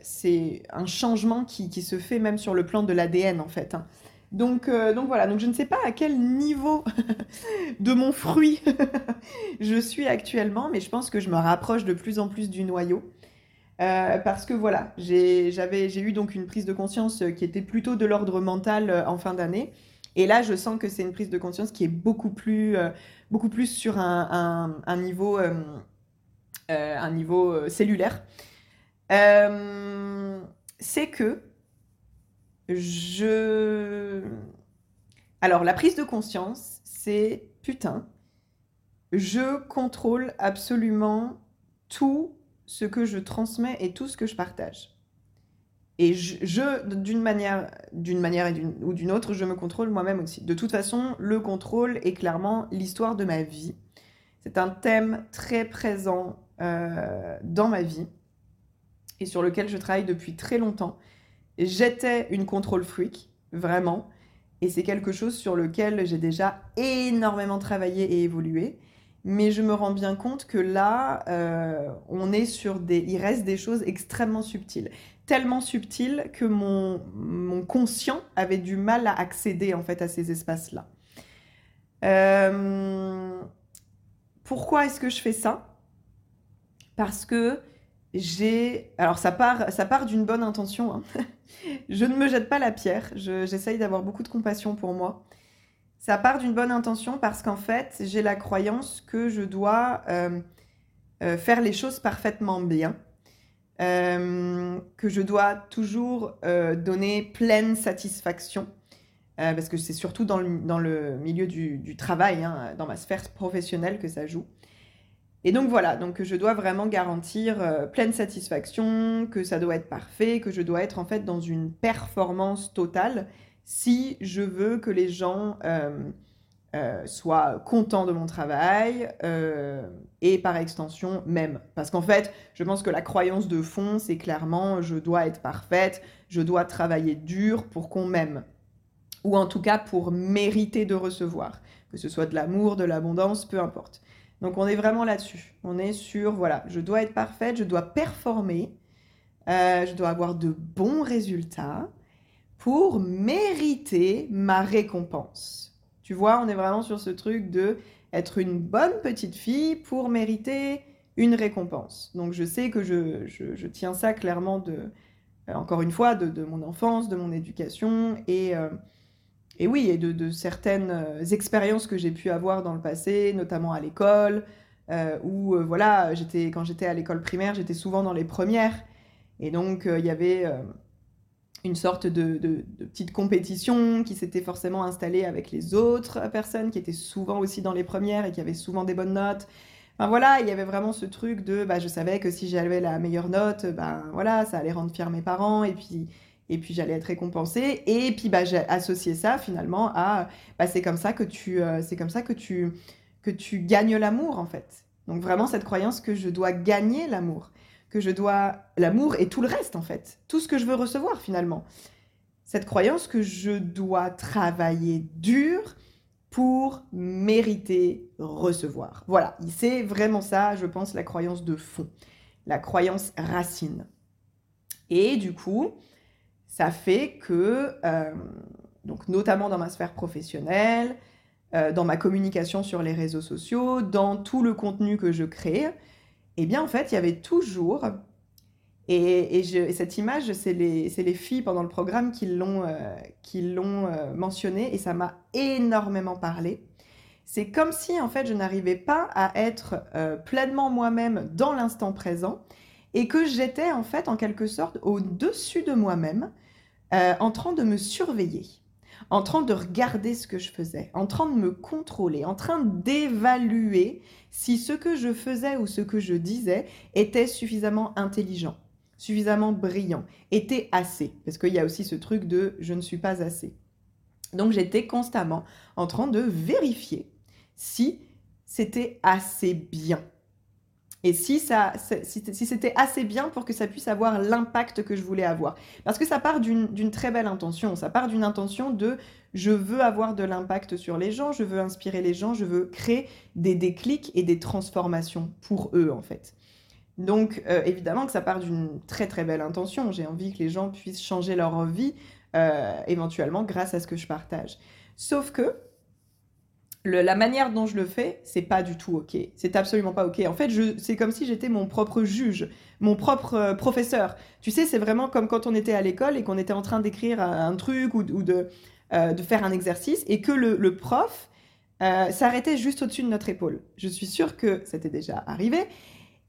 c'est un changement qui, qui, se fait même sur le plan de l'ADN, en fait. Hein. Donc, euh, donc voilà, donc je ne sais pas à quel niveau <laughs> de mon fruit <laughs> je suis actuellement, mais je pense que je me rapproche de plus en plus du noyau. Euh, parce que voilà, j'ai eu donc une prise de conscience qui était plutôt de l'ordre mental euh, en fin d'année. Et là, je sens que c'est une prise de conscience qui est beaucoup plus, beaucoup plus sur un, niveau, un niveau cellulaire. c'est que je... Alors, la prise de conscience, c'est putain, je contrôle absolument tout ce que je transmets et tout ce que je partage. Et je, d'une manière, d'une manière ou d'une autre, je me contrôle moi-même aussi. De toute façon, le contrôle est clairement l'histoire de ma vie. C'est un thème très présent euh, dans ma vie et sur lequel je travaille depuis très longtemps. J'étais une contrôle freak, vraiment. Et c'est quelque chose sur lequel j'ai déjà énormément travaillé et évolué. Mais je me rends bien compte que là, euh, on est sur des. Il reste des choses extrêmement subtiles. Tellement subtiles que mon, mon conscient avait du mal à accéder en fait à ces espaces-là. Euh, pourquoi est-ce que je fais ça? Parce que j'ai. Alors, ça part, ça part d'une bonne intention. Hein. <laughs> je ne me jette pas la pierre. J'essaye d'avoir beaucoup de compassion pour moi. Ça part d'une bonne intention parce qu'en fait, j'ai la croyance que je dois euh, euh, faire les choses parfaitement bien. Euh, que je dois toujours donner pleine satisfaction. parce que c'est surtout dans le, milieu du, travail, hein, dans ma sphère professionnelle que ça joue. Et donc voilà, donc je dois vraiment garantir euh, pleine satisfaction, que ça doit être parfait, que je dois être en fait dans une performance totale si je veux que les gens euh, euh, soient contents de mon travail et par extension même. Parce qu'en fait, je pense que la croyance de fond, c'est clairement je dois être parfaite, je dois travailler dur pour qu'on m'aime. Ou en tout cas pour mériter de recevoir. Que ce soit de l'amour, de l'abondance, peu importe. Donc on est vraiment là-dessus. On est sur, voilà, je dois être parfaite, je dois performer, euh, je dois avoir de bons résultats pour mériter ma récompense. Tu vois, on est vraiment sur ce truc de être une bonne petite fille pour mériter une récompense. Donc je sais que je, tiens ça clairement de, euh, encore une fois, de, mon enfance, de mon éducation et... Euh, et oui, et de, certaines euh, expériences que j'ai pu avoir dans le passé, notamment à l'école, euh, où euh, voilà, j'étais quand j'étais à l'école primaire, j'étais souvent dans les premières, et donc il y avait une sorte de, de, petite compétition qui s'était forcément installée avec les autres personnes qui étaient souvent aussi dans les premières et qui avaient souvent des bonnes notes. Enfin voilà, il y avait vraiment ce truc de, bah, je savais que si j'avais la meilleure note, ben voilà, ça allait rendre fier mes parents, et puis et puis j'allais être récompensée. Et puis bah, j'ai associé ça finalement à bah, c'est comme ça que tu euh, c'est comme ça que tu que tu gagnes l'amour en fait. Donc vraiment cette croyance que je dois gagner l'amour, que je dois l'amour et tout le reste en fait, tout ce que je veux recevoir finalement. Cette croyance que je dois travailler dur pour mériter recevoir. Voilà, c'est vraiment ça, je pense, la croyance de fond, la croyance racine. Et du coup, ça fait que, euh, donc notamment dans ma sphère professionnelle, euh, dans ma communication sur les réseaux sociaux, dans tout le contenu que je crée, eh bien en fait, il y avait toujours, et, cette image, c'est les, les, filles pendant le programme qui l'ont euh, mentionné, et ça m'a énormément parlé. C'est comme si en fait je n'arrivais pas à être pleinement moi-même dans l'instant présent, et que j'étais en fait en quelque sorte au-dessus de moi-même, euh, en train de me surveiller, en train de regarder ce que je faisais, en train de me contrôler, en train d'évaluer si ce que je faisais ou ce que je disais était suffisamment intelligent, suffisamment brillant, était assez. Parce qu'il y a aussi ce truc de je ne suis pas assez. Donc j'étais constamment en train de vérifier si c'était assez bien et si, c'était assez bien pour que ça puisse avoir l'impact que je voulais avoir. Parce que ça part d'une très belle intention. Ça part d'une intention de je veux avoir de l'impact sur les gens, je veux inspirer les gens, je veux créer des déclics et des transformations pour eux, en fait. Donc, euh, évidemment que ça part d'une très très belle intention. J'ai envie que les gens puissent changer leur vie, euh, éventuellement, grâce à ce que je partage. Sauf que, la manière dont je le fais, c'est pas du tout ok. C'est absolument pas ok. En fait, c'est comme si j'étais mon propre juge, mon propre euh, professeur. Tu sais, c'est vraiment comme quand on était à l'école et qu'on était en train d'écrire un truc ou, euh, de, faire un exercice et que le, prof euh, s'arrêtait juste au-dessus de notre épaule. Je suis sûre que c'était déjà arrivé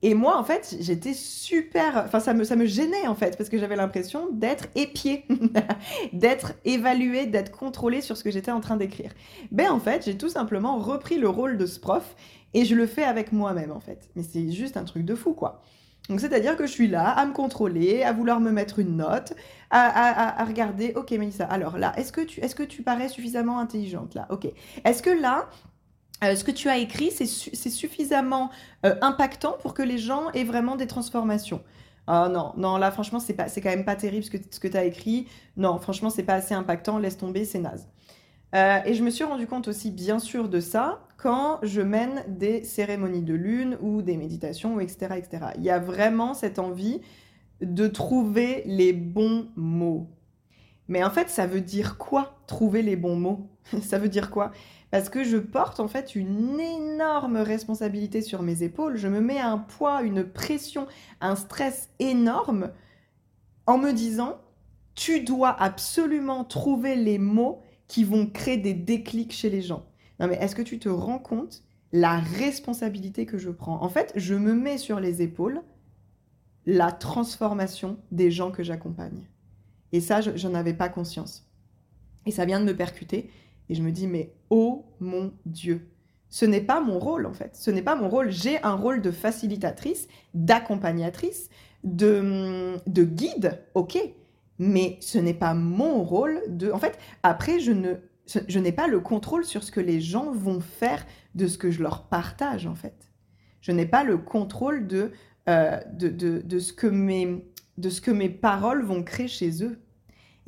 et moi, en fait, j'étais super. Enfin, ça me, ça me gênait, en fait, parce que j'avais l'impression d'être épiée, <laughs> d'être évaluée, d'être contrôlée sur ce que j'étais en train d'écrire. Ben, en fait, j'ai tout simplement repris le rôle de ce prof et je le fais avec moi-même, en fait. Mais c'est juste un truc de fou, quoi. Donc, c'est-à-dire que je suis là à me contrôler, à vouloir me mettre une note, à, à, à regarder, ok, Mélissa, alors là, est-ce que, tu, est-ce que tu parais suffisamment intelligente, là? Ok. Est-ce que là, euh, ce que tu as écrit, c'est suffisamment euh, impactant pour que les gens aient vraiment des transformations. Ah non, non, là franchement, c'est quand même pas terrible ce que, ce que tu as écrit. Non, franchement, c'est pas assez impactant, laisse tomber, c'est naze. Euh, et je me suis rendu compte aussi, bien sûr, de ça quand je mène des cérémonies de lune ou des méditations, etc., etc. Il y a vraiment cette envie de trouver les bons mots. Mais en fait, ça veut dire quoi, trouver les bons mots? <laughs> Ça veut dire quoi? Parce que je porte en fait une énorme responsabilité sur mes épaules. Je me mets un poids, une pression, un stress énorme en me disant, tu dois absolument trouver les mots qui vont créer des déclics chez les gens. Non mais est-ce que tu te rends compte la responsabilité que je prends? En fait, je me mets sur les épaules la transformation des gens que j'accompagne. Et ça, je n'en avais pas conscience. Et ça vient de me percuter. Et je me dis, mais oh mon Dieu, ce n'est pas mon rôle en fait. Ce n'est pas mon rôle. J'ai un rôle de facilitatrice, d'accompagnatrice, de, de guide, ok. Mais ce n'est pas mon rôle de... En fait, après, je ne je n'ai pas le contrôle sur ce que les gens vont faire de ce que je leur partage en fait. Je n'ai pas le contrôle de, euh, de, de, de, ce que mes, de ce que mes paroles vont créer chez eux.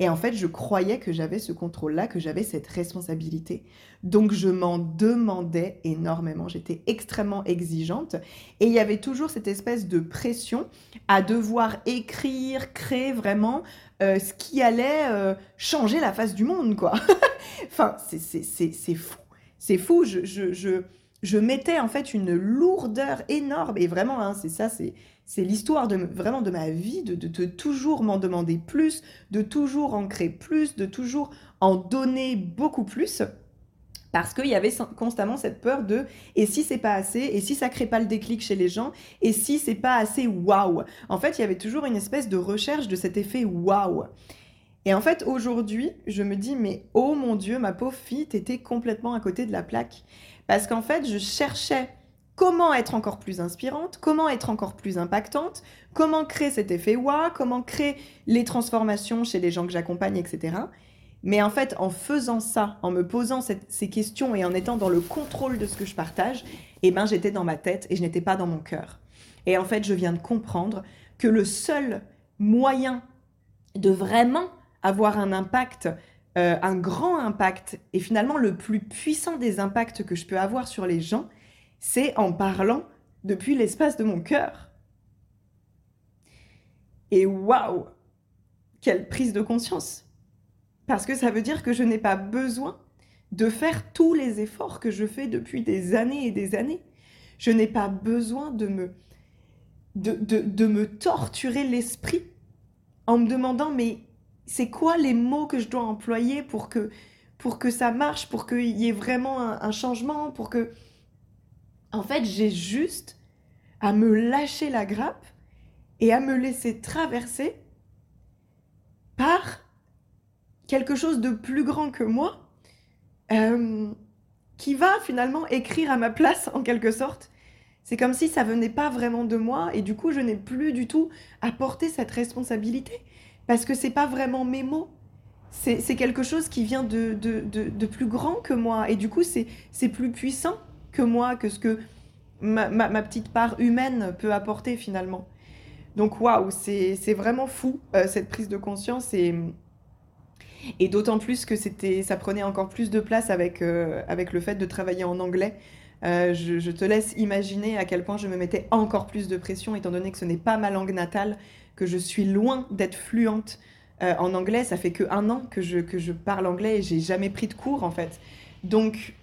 Et en fait, je croyais que j'avais ce contrôle-là, que j'avais cette responsabilité. Donc, je m'en demandais énormément. J'étais extrêmement exigeante. Et il y avait toujours cette espèce de pression à devoir écrire, créer vraiment euh, ce qui allait euh, changer la face du monde, quoi. <laughs> enfin, c'est fou. C'est fou. Je, je, je, je, mettais en fait une lourdeur énorme. Et vraiment, hein, c'est ça, c'est c'est l'histoire de vraiment de ma vie, de, de, toujours m'en demander plus, de toujours en créer plus, de toujours en donner beaucoup plus. Parce qu'il y avait constamment cette peur de et si c'est pas assez, et si ça crée pas le déclic chez les gens, et si c'est pas assez waouh. En fait, il y avait toujours une espèce de recherche de cet effet waouh. Et en fait, aujourd'hui, je me dis, mais oh mon Dieu, ma pauvre fille, t'étais complètement à côté de la plaque. Parce qu'en fait, je cherchais comment être encore plus inspirante, comment être encore plus impactante, comment créer cet effet wa, comment créer les transformations chez les gens que j'accompagne, etc. Mais en fait, en faisant ça, en me posant ces questions et en étant dans le contrôle de ce que je partage, eh ben, j'étais dans ma tête et je n'étais pas dans mon cœur. Et en fait, je viens de comprendre que le seul moyen de vraiment avoir un impact, euh, un grand impact, et finalement le plus puissant des impacts que je peux avoir sur les gens, c'est en parlant depuis l'espace de mon cœur. Et waouh Quelle prise de conscience Parce que ça veut dire que je n'ai pas besoin de faire tous les efforts que je fais depuis des années et des années. Je n'ai pas besoin de me, de, de me torturer l'esprit en me demandant mais c'est quoi les mots que je dois employer pour que, pour que ça marche, pour qu'il y ait vraiment un changement, pour que en fait, j'ai juste à me lâcher la grappe et à me laisser traverser par quelque chose de plus grand que moi, euh, qui va finalement écrire à ma place en quelque sorte. C'est comme si ça venait pas vraiment de moi et du coup je n'ai plus du tout à porter cette responsabilité parce que c'est pas vraiment mes mots. C'est quelque chose qui vient de, de, de plus grand que moi et du coup c'est plus puissant que moi, que ce que ma, petite part humaine peut apporter finalement. Donc waouh, c'est vraiment fou euh, cette prise de conscience et, d'autant plus que ça prenait encore plus de place avec, euh, avec le fait de travailler en anglais. Euh, je, te laisse imaginer à quel point je me mettais encore plus de pression étant donné que ce n'est pas ma langue natale, que je suis loin d'être fluente en anglais. Ça fait que un an que je, que je parle anglais et j'ai jamais pris de cours en fait. Donc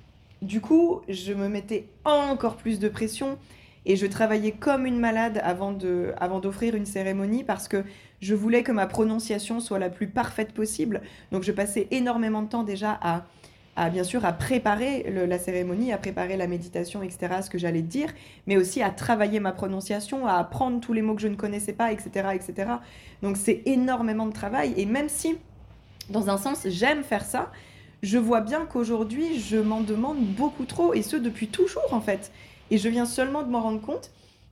du coup, je me mettais encore plus de pression et je travaillais comme une malade avant de, avant d'offrir une cérémonie parce que je voulais que ma prononciation soit la plus parfaite possible. Donc je passais énormément de temps déjà à, bien sûr à préparer la cérémonie, à préparer la méditation, etc., ce que j'allais dire, mais aussi à travailler ma prononciation, à apprendre tous les mots que je ne connaissais pas, etc., etc. Donc c'est énormément de travail et même si dans un sens j'aime faire ça, je vois bien qu'aujourd'hui, je m'en demande beaucoup trop, et ce depuis toujours en fait. Et je viens seulement de m'en rendre compte.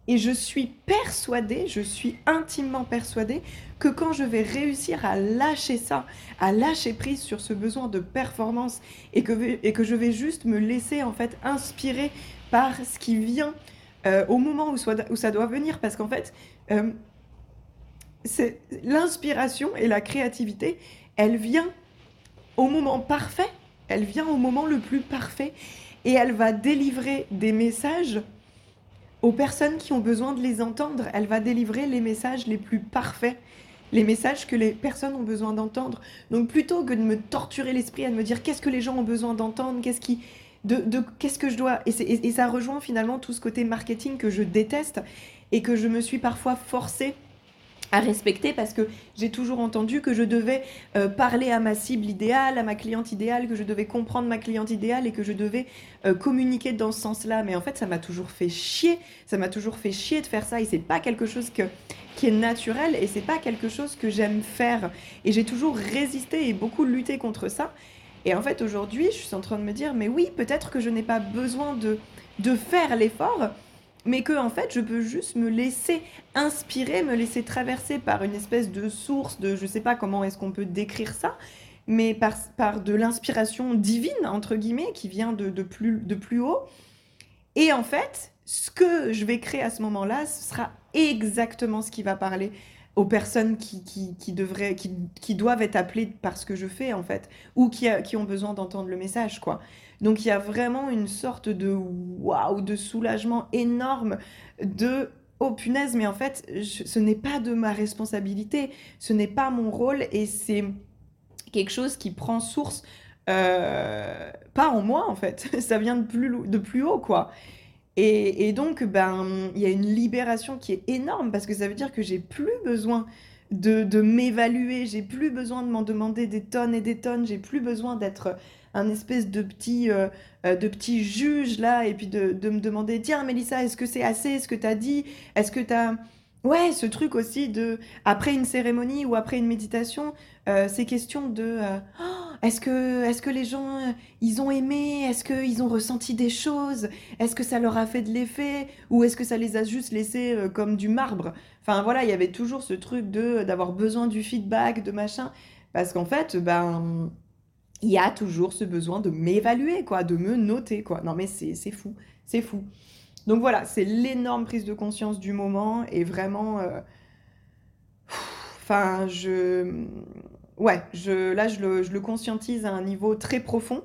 Et je suis persuadée, je suis intimement persuadée que quand je vais réussir à lâcher ça, à lâcher prise sur ce besoin de performance et que, et que je vais juste me laisser en fait inspirer par ce qui vient euh, au moment où, ça doit venir, parce qu'en fait, euh, c'est l'inspiration et la créativité, elle vient au moment parfait. Elle vient au moment le plus parfait et elle va délivrer des messages aux personnes qui ont besoin de les entendre. Elle va délivrer les messages les plus parfaits, les messages que les personnes ont besoin d'entendre. Donc plutôt que de me torturer l'esprit à me dire qu'est-ce que les gens ont besoin d'entendre, qu'est-ce qui de, qu'est-ce que je dois et, et, ça rejoint finalement tout ce côté marketing que je déteste et que je me suis parfois forcée à respecter parce que j'ai toujours entendu que je devais euh, parler à ma cible idéale, à ma cliente idéale, que je devais comprendre ma cliente idéale et que je devais euh, communiquer dans ce sens-là. Mais en fait, ça m'a toujours fait chier. Ça m'a toujours fait chier de faire ça et c'est pas quelque chose que, qui est naturel et c'est pas quelque chose que j'aime faire. Et j'ai toujours résisté et beaucoup lutté contre ça. Et en fait, aujourd'hui, je suis en train de me dire, mais oui, peut-être que je n'ai pas besoin de, de faire l'effort mais que en fait je peux juste me laisser inspirer, me laisser traverser par une espèce de source de je sais pas comment est-ce qu'on peut décrire ça, mais par, de l'inspiration divine entre guillemets qui vient de, plus, de plus haut. Et en fait, ce que je vais créer à ce moment-là, ce sera exactement ce qui va parler aux personnes qui, devraient, qui, qui, doivent être appelées par ce que je fais en fait, ou qui, qui ont besoin d'entendre le message quoi. Donc il y a vraiment une sorte de waouh, de soulagement énorme, de oh punaise, mais en fait, ce n'est pas de ma responsabilité, ce n'est pas mon rôle et c'est quelque chose qui prend source euh, pas en moi en fait, <laughs> ça vient de plus, de plus haut quoi. Et, donc, ben, il y a une libération qui est énorme parce que ça veut dire que j'ai plus besoin de m'évaluer, j'ai plus besoin de m'en demander des tonnes et des tonnes, j'ai plus besoin d'être un espèce de petit, euh, euh, de juge là, et puis de, me demander, tiens Mélissa, est-ce que c'est assez ce que tu as dit Est-ce que tu as... Ouais, ce truc aussi de, après une cérémonie ou après une méditation, euh, ces questions de, oh, est-ce que, est que les gens, ils ont aimé Est-ce qu'ils ont ressenti des choses Est-ce que ça leur a fait de l'effet Ou est-ce que ça les a juste laissés comme du marbre? Enfin voilà, il y avait toujours ce truc de d'avoir besoin du feedback, de machin. Parce qu'en fait, ben, il y a toujours ce besoin de m'évaluer, quoi, de me noter, quoi. Non mais c'est fou, c'est fou. Donc voilà, c'est l'énorme prise de conscience du moment et vraiment... Euh, enfin, je ouais, je, là, je le, conscientise à un niveau très profond.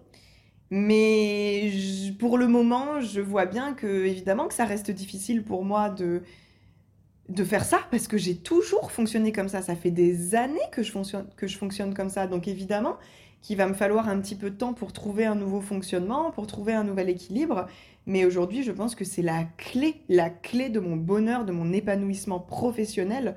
Mais pour le moment, je vois bien que, évidemment, que ça reste difficile pour moi de, de faire ça parce que j'ai toujours fonctionné comme ça. Ça fait des années que je fonctionne, que je fonctionne comme ça. Donc, évidemment, qu'il va me falloir un petit peu de temps pour trouver un nouveau fonctionnement, pour trouver un nouvel équilibre. Mais aujourd'hui, je pense que c'est la clé, la clé de mon bonheur, de mon épanouissement professionnel.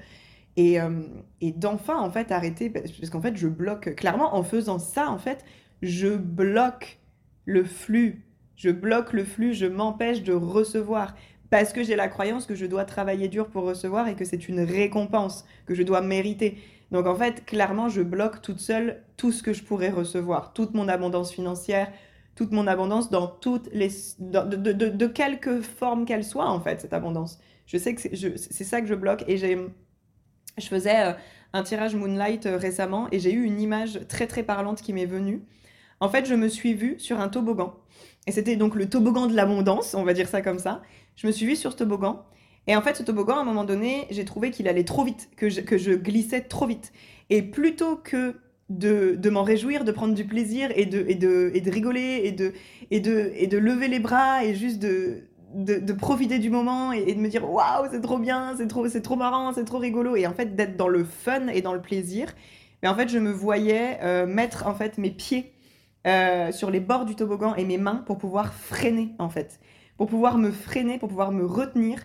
Euh, et, d'enfin, en fait, arrêter, parce qu'en fait, je bloque, clairement, en faisant ça, en fait, je bloque le flux. Je bloque le flux, je m'empêche de recevoir. Parce que j'ai la croyance que je dois travailler dur pour recevoir et que c'est une récompense que je dois mériter. Donc en fait, clairement, je bloque toute seule tout ce que je pourrais recevoir, toute mon abondance financière, toute mon abondance dans toutes les, de, quelque forme qu'elle soit en fait cette abondance. Je sais que c'est ça que je bloque et j'ai je faisais euh, un tirage Moonlight euh, récemment et j'ai eu une image très très parlante qui m'est venue. En fait, je me suis vue sur un toboggan. Et c'était donc le toboggan de l'abondance, on va dire ça comme ça. Je me suis vue sur ce toboggan. Et en fait, ce toboggan, à un moment donné, j'ai trouvé qu'il allait trop vite, que je, glissais trop vite. Et plutôt que de, m'en réjouir, de prendre du plaisir et de, rigoler et de, lever les bras et juste de, profiter du moment et, de me dire waouh, c'est trop bien, c'est trop, c'est trop marrant, c'est trop rigolo. Et en fait, d'être dans le fun et dans le plaisir. Mais en fait, je me voyais euh, mettre en fait mes pieds euh, sur les bords du toboggan et mes mains pour pouvoir freiner en fait, pour pouvoir me freiner, pour pouvoir me retenir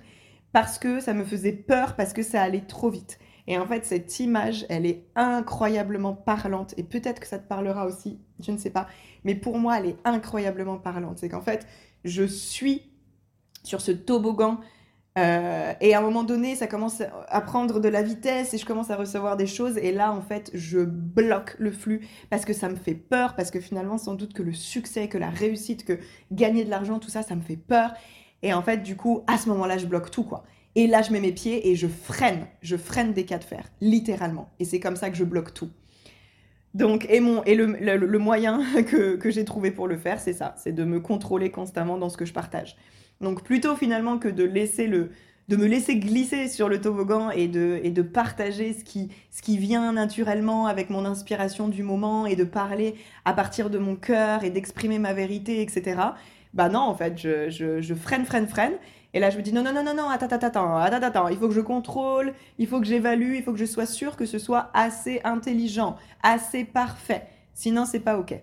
parce que ça me faisait peur, parce que ça allait trop vite. Et en fait, cette image, elle est incroyablement parlante. Et peut-être que ça te parlera aussi, je ne sais pas. Mais pour moi, elle est incroyablement parlante. C'est qu'en fait, je suis sur ce toboggan. Euh, et à un moment donné, ça commence à prendre de la vitesse et je commence à recevoir des choses. Et là, en fait, je bloque le flux parce que ça me fait peur, parce que finalement, sans doute que le succès, que la réussite, que gagner de l'argent, tout ça, ça me fait peur. Et en fait, du coup, à ce moment-là, je bloque tout, quoi. Et là, je mets mes pieds et je freine. Je freine des cas de fer, littéralement. Et c'est comme ça que je bloque tout. Donc, et, mon, et le, le moyen <laughs> que, que j'ai trouvé pour le faire, c'est ça, c'est de me contrôler constamment dans ce que je partage. Donc plutôt finalement que de laisser le de me laisser glisser sur le toboggan et de, et de partager ce qui, ce qui vient naturellement avec mon inspiration du moment et de parler à partir de mon cœur et d'exprimer ma vérité, etc. Bah non, en fait, je, je, je, freine, freine, freine. Et là, je me dis non, non, non, non, non, attends, attends, attends, attends, attends, il faut que je contrôle, il faut que j'évalue, il faut que je sois sûre que ce soit assez intelligent, assez parfait. Sinon, c'est pas OK.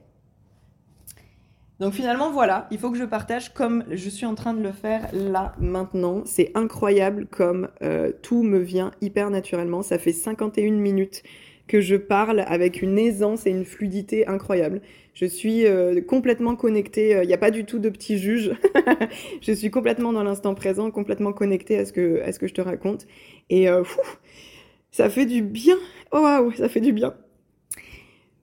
Donc finalement, voilà, il faut que je partage comme je suis en train de le faire là, maintenant. C'est incroyable comme euh, tout me vient hyper naturellement. Ça fait 51 minutes que je parle avec une aisance et une fluidité incroyable. Je suis euh, complètement connectée, il n'y a pas du tout de petit juge. <laughs> je suis complètement dans l'instant présent, complètement connectée à ce que, à ce que je te raconte. Et euh, ça fait du bien. Oh waouh, ça fait du bien.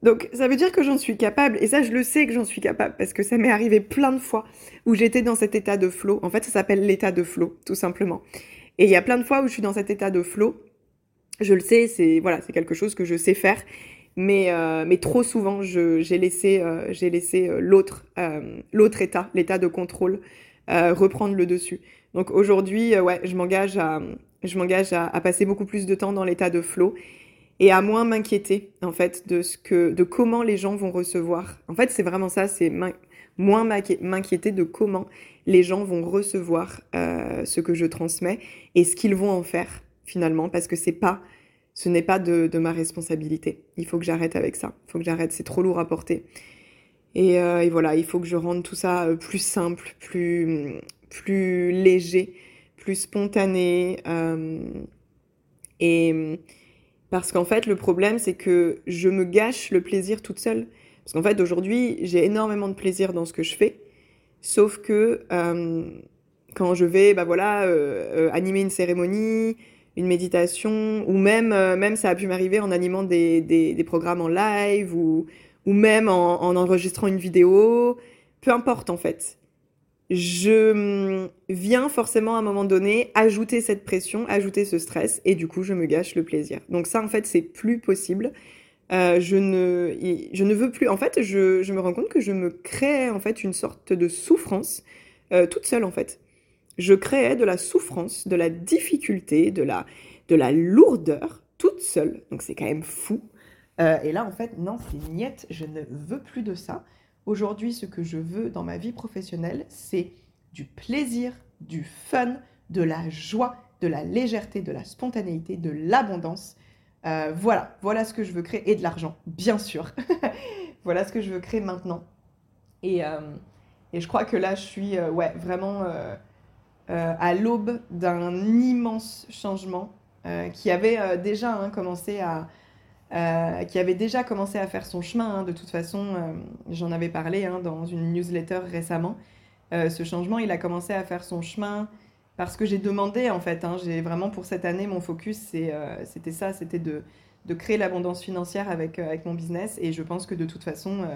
Donc ça veut dire que j'en suis capable, et ça je le sais que j'en suis capable, parce que ça m'est arrivé plein de fois où j'étais dans cet état de flow. En fait, ça s'appelle l'état de flow, tout simplement. Et il y a plein de fois où je suis dans cet état de flow. Je le sais, c'est voilà, c'est quelque chose que je sais faire, mais euh, mais trop souvent j'ai laissé euh, j'ai laissé euh, l'autre l'autre état, l'état de contrôle, reprendre le dessus. Donc aujourd'hui, ouais, je m'engage à je m'engage à, passer beaucoup plus de temps dans l'état de flow et à moins m'inquiéter en fait de ce que de comment les gens vont recevoir. En fait, c'est vraiment ça, c'est moins m'inquiéter de comment les gens vont recevoir ce que je transmets et ce qu'ils vont en faire finalement parce que c'est pas ce n'est pas de, ma responsabilité. Il faut que j'arrête avec ça. Il faut que j'arrête, c'est trop lourd à porter. Et, euh, voilà, il faut que je rende tout ça euh, plus simple, plus plus léger, plus spontané. Euh, et parce qu'en fait, le problème, c'est que je me gâche le plaisir toute seule. Parce qu'en fait, aujourd'hui, j'ai énormément de plaisir dans ce que je fais. Sauf que quand je vais, bah voilà, animer une cérémonie, une méditation, ou même, même ça a pu m'arriver en animant des, des, programmes en live ou, ou même en, enregistrant une vidéo, peu importe en fait. Je mm, viens forcément à un moment donné ajouter cette pression, ajouter ce stress, et du coup je me gâche le plaisir. Donc ça en fait c'est plus possible. Euh, je, ne, je ne veux plus. En fait, je, je, me rends compte que je me crée en fait une sorte de souffrance euh, toute seule en fait. Je créais de la souffrance, de la difficulté, de la, de la lourdeur toute seule. Donc c'est quand même fou. Euh, et là, en fait, non, c'est niette, je ne veux plus de ça. Aujourd'hui, ce que je veux dans ma vie professionnelle, c'est du plaisir, du fun, de la joie, de la légèreté, de la spontanéité, de l'abondance. Euh, voilà, voilà ce que je veux créer. Et de l'argent, bien sûr. <laughs> voilà ce que je veux créer maintenant. Et, euh, et je crois que là, je suis ouais, vraiment à l'aube d'un immense changement qui avait déjà hein, commencé à, euh, qui avait déjà commencé à faire son chemin. Hein, de toute façon, euh, j'en avais parlé hein, dans une newsletter récemment. Euh, ce changement, il a commencé à faire son chemin parce que j'ai demandé, en fait. J'ai vraiment pour cette année, mon focus, c'était ça, c'était de, de, créer l'abondance financière avec, avec mon business. Et je pense que de toute façon,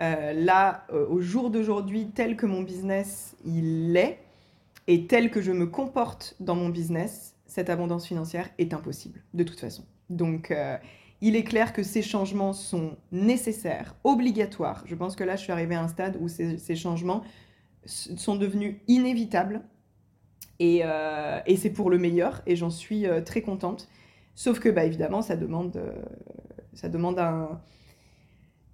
là, au jour d'aujourd'hui, tel que mon business, il est, et tel que je me comporte dans mon business, cette abondance financière est impossible, de toute façon. Donc, il est clair que ces changements sont nécessaires, obligatoires. Je pense que là, je suis arrivée à un stade où ces, changements sont devenus inévitables. Euh, et, c'est pour le meilleur, et j'en suis euh, très contente. Sauf que, bah, évidemment, ça demande, euh, ça demande un,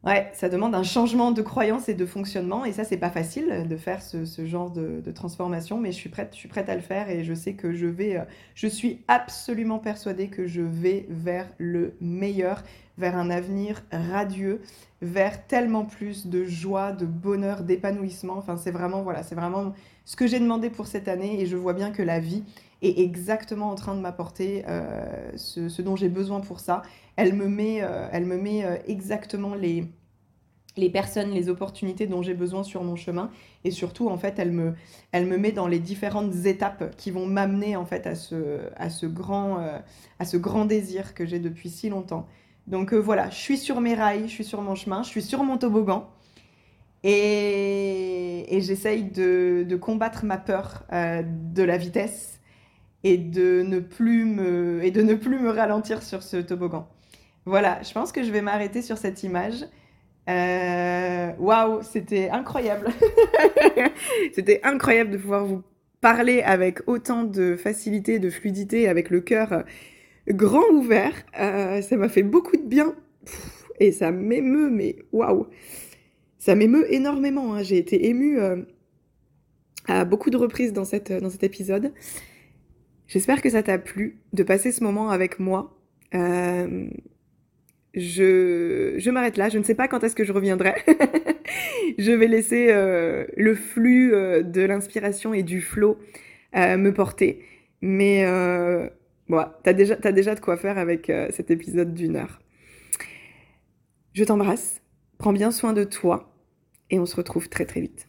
Ouais, ça demande un changement de croyance et de fonctionnement. Et ça, c'est pas facile de faire ce, genre de, transformation, mais je suis prête, je suis prête à le faire et je sais que je vais, euh, je suis absolument persuadée que je vais vers le meilleur, vers un avenir radieux, vers tellement plus de joie, de bonheur, d'épanouissement. Enfin, c'est vraiment, voilà, c'est vraiment ce que j'ai demandé pour cette année et je vois bien que la vie est exactement en train de m'apporter euh, ce, dont j'ai besoin pour ça. Elle me met, euh, elle me met euh, exactement les, les personnes, les opportunités dont j'ai besoin sur mon chemin. Et surtout, en fait, elle me, elle me met dans les différentes étapes qui vont m'amener, en fait, à ce, à ce, grand, à ce grand désir que j'ai depuis si longtemps. Donc voilà, je suis sur mes rails, je suis sur mon chemin, je suis sur mon toboggan. Et, j'essaye de, de, combattre ma peur de la vitesse et de ne plus me, et de ne plus me ralentir sur ce toboggan. Voilà, je pense que je vais m'arrêter sur cette image. Euh, waouh, c'était incroyable. <laughs> c'était incroyable de pouvoir vous parler avec autant de facilité, de fluidité, avec le cœur grand ouvert. Euh, ça m'a fait beaucoup de bien. Et ça m'émeut, mais waouh. Ça m'émeut énormément. Hein. J'ai été émue euh, à beaucoup de reprises dans, cette, dans cet épisode. J'espère que ça t'a plu de passer ce moment avec moi. Euh, je, je m'arrête là, je ne sais pas quand est-ce que je reviendrai. <laughs> je vais laisser euh, le flux euh, de l'inspiration et du flow me porter. Mais bon, t'as déjà, de quoi faire avec cet épisode d'une heure. Je t'embrasse, prends bien soin de toi et on se retrouve très très vite.